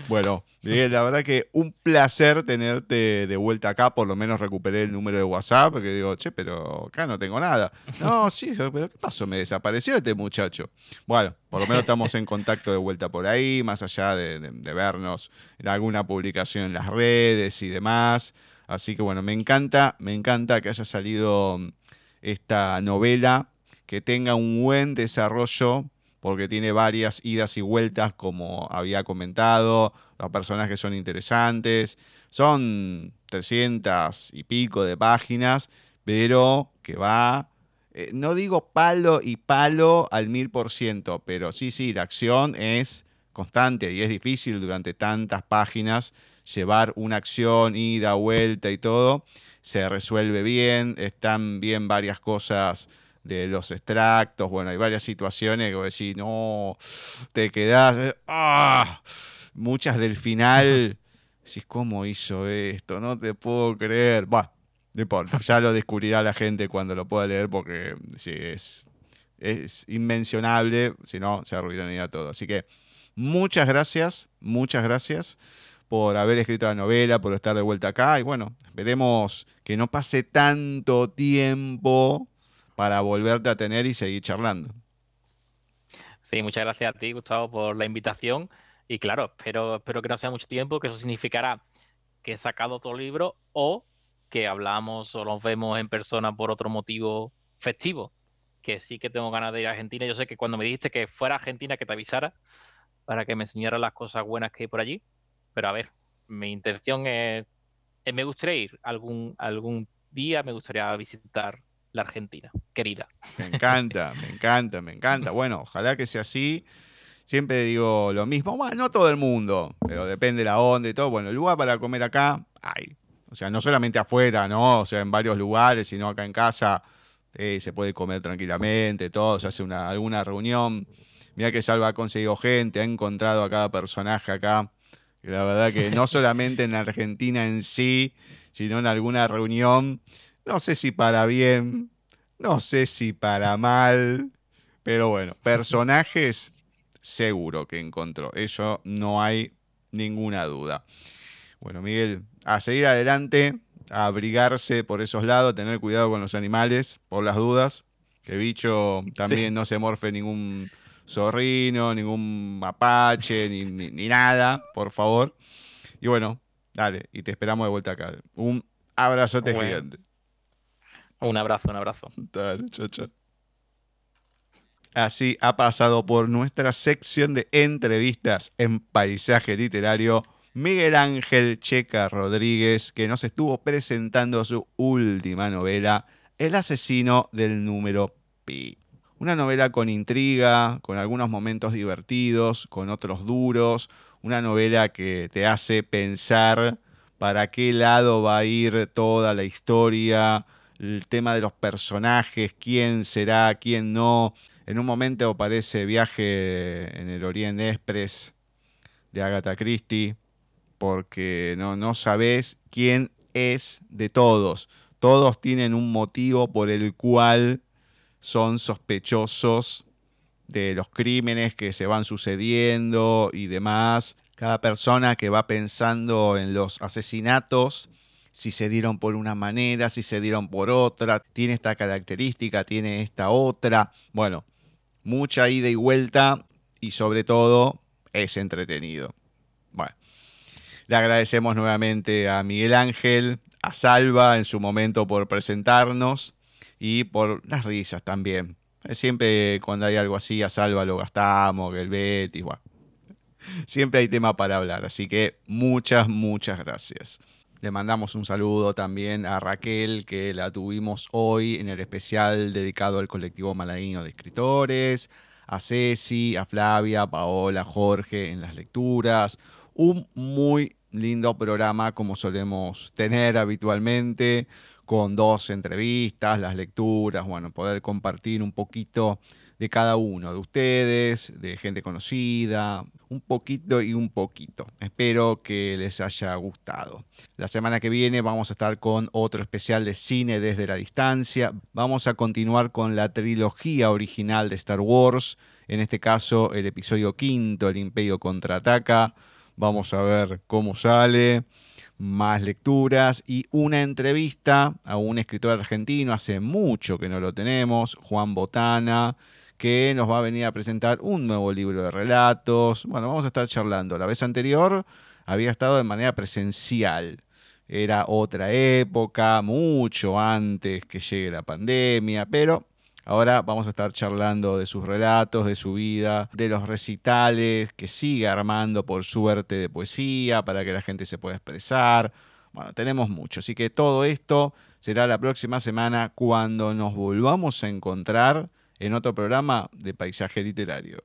Bueno, Miguel, la verdad que un placer tenerte de vuelta acá. Por lo menos recuperé el número de WhatsApp, porque digo, che, pero acá no tengo nada. No, sí, pero ¿qué pasó? Me desapareció este muchacho. Bueno, por lo menos estamos en contacto de vuelta por ahí, más allá de, de- de vernos en alguna publicación en las redes y demás. Así que bueno, me encanta, me encanta que haya salido mm, esta novela, que tenga un buen desarrollo porque tiene varias idas y vueltas, como había comentado, los personajes son interesantes, son 300 y pico de páginas, pero que va, eh, no digo palo y palo al mil por ciento, pero sí, sí, la acción es constante y es difícil durante tantas páginas llevar una acción, ida, vuelta y todo. Se resuelve bien, están bien varias cosas de los extractos, bueno, hay varias situaciones que vos decís, no, te quedás, eh, ah, muchas del final, decís, ¿cómo hizo esto? No te puedo creer. Bah, no ya lo descubrirá la gente cuando lo pueda leer porque sí, es, es inmencionable, si no, se arruinaría todo. Así que muchas gracias, muchas gracias por haber escrito la novela, por estar de vuelta acá y bueno, esperemos que no pase tanto tiempo para volverte a tener y seguir charlando. Sí, muchas gracias a ti, Gustavo, por la invitación. Y claro, espero, espero que no sea mucho tiempo, que eso significará que he sacado otro libro o que hablamos o nos vemos en persona por otro motivo festivo. Que sí que tengo ganas de ir a Argentina. Yo sé que cuando me dijiste que fuera a Argentina, que te avisara para que me enseñara las cosas buenas que hay por allí. Pero a ver, mi intención es, eh, me gustaría ir algún, algún día, me gustaría visitar la Argentina, querida. Me encanta, me encanta, me encanta. Bueno, ojalá que sea así. Siempre digo lo mismo, bueno, no todo el mundo, pero depende de la onda y todo. Bueno, el lugar para comer acá, hay. O sea, no solamente afuera, ¿no? O sea, en varios lugares, sino acá en casa eh, se puede comer tranquilamente, todo, se hace una, alguna reunión. Mira que Salva ha conseguido gente, ha encontrado a cada personaje acá. Y la verdad que no solamente en Argentina en sí, sino en alguna reunión no sé si para bien, no sé si para mal, pero bueno, personajes seguro que encontró. Eso no hay ninguna duda. Bueno, Miguel, a seguir adelante, a abrigarse por esos lados, tener cuidado con los animales, por las dudas. Que bicho también no se morfe ningún zorrino, ningún mapache, ni, ni, nada, por favor. Y bueno, dale, y te esperamos de vuelta acá. Un abrazote gigante. Un abrazo, un abrazo. Así ha pasado por nuestra sección de entrevistas en paisaje literario Miguel Ángel Checa Rodríguez, que nos estuvo presentando su última novela, El asesino del número Pi. Una novela con intriga, con algunos momentos divertidos, con otros duros, una novela que te hace pensar para qué lado va a ir toda la historia, el tema de los personajes, quién será, quién no. En un momento aparece Viaje en el Oriente Express de Agatha Christie, porque no, no sabes quién es de todos. Todos tienen un motivo por el cual son sospechosos de los crímenes que se van sucediendo y demás. Cada persona que va pensando en los asesinatos si se dieron por una manera, si se dieron por otra, tiene esta característica, tiene esta otra. Bueno, mucha ida y vuelta y sobre todo es entretenido. Bueno, le agradecemos nuevamente a Miguel Ángel, a Salva en su momento por presentarnos y por las risas también. Siempre cuando hay algo así, a Salva lo gastamos, que el Betis. Siempre hay tema para hablar, así que muchas, muchas gracias. Le mandamos un saludo también a Raquel, que la tuvimos hoy en el especial dedicado al colectivo malagueño de escritores, a Ceci, a Flavia, Paola, Jorge en las lecturas. Un muy lindo programa como solemos tener habitualmente, con dos entrevistas, las lecturas, bueno, poder compartir un poquito de cada uno de ustedes, de gente conocida, un poquito y un poquito. Espero que les haya gustado. La semana que viene vamos a estar con otro especial de cine desde la distancia. Vamos a continuar con la trilogía original de Star Wars, en este caso el episodio quinto, El Imperio contraataca. Vamos a ver cómo sale más lecturas y una entrevista a un escritor argentino, hace mucho que no lo tenemos, Juan Botana, que nos va a venir a presentar un nuevo libro de relatos. Bueno, vamos a estar charlando. La vez anterior había estado de manera presencial. Era otra época, mucho antes que llegue la pandemia, pero ahora vamos a estar charlando de sus relatos, de su vida, de los recitales que sigue armando por suerte de poesía para que la gente se pueda expresar. Bueno, tenemos mucho, así que todo esto será la próxima semana cuando nos volvamos a encontrar en otro programa de Paisaje Literario.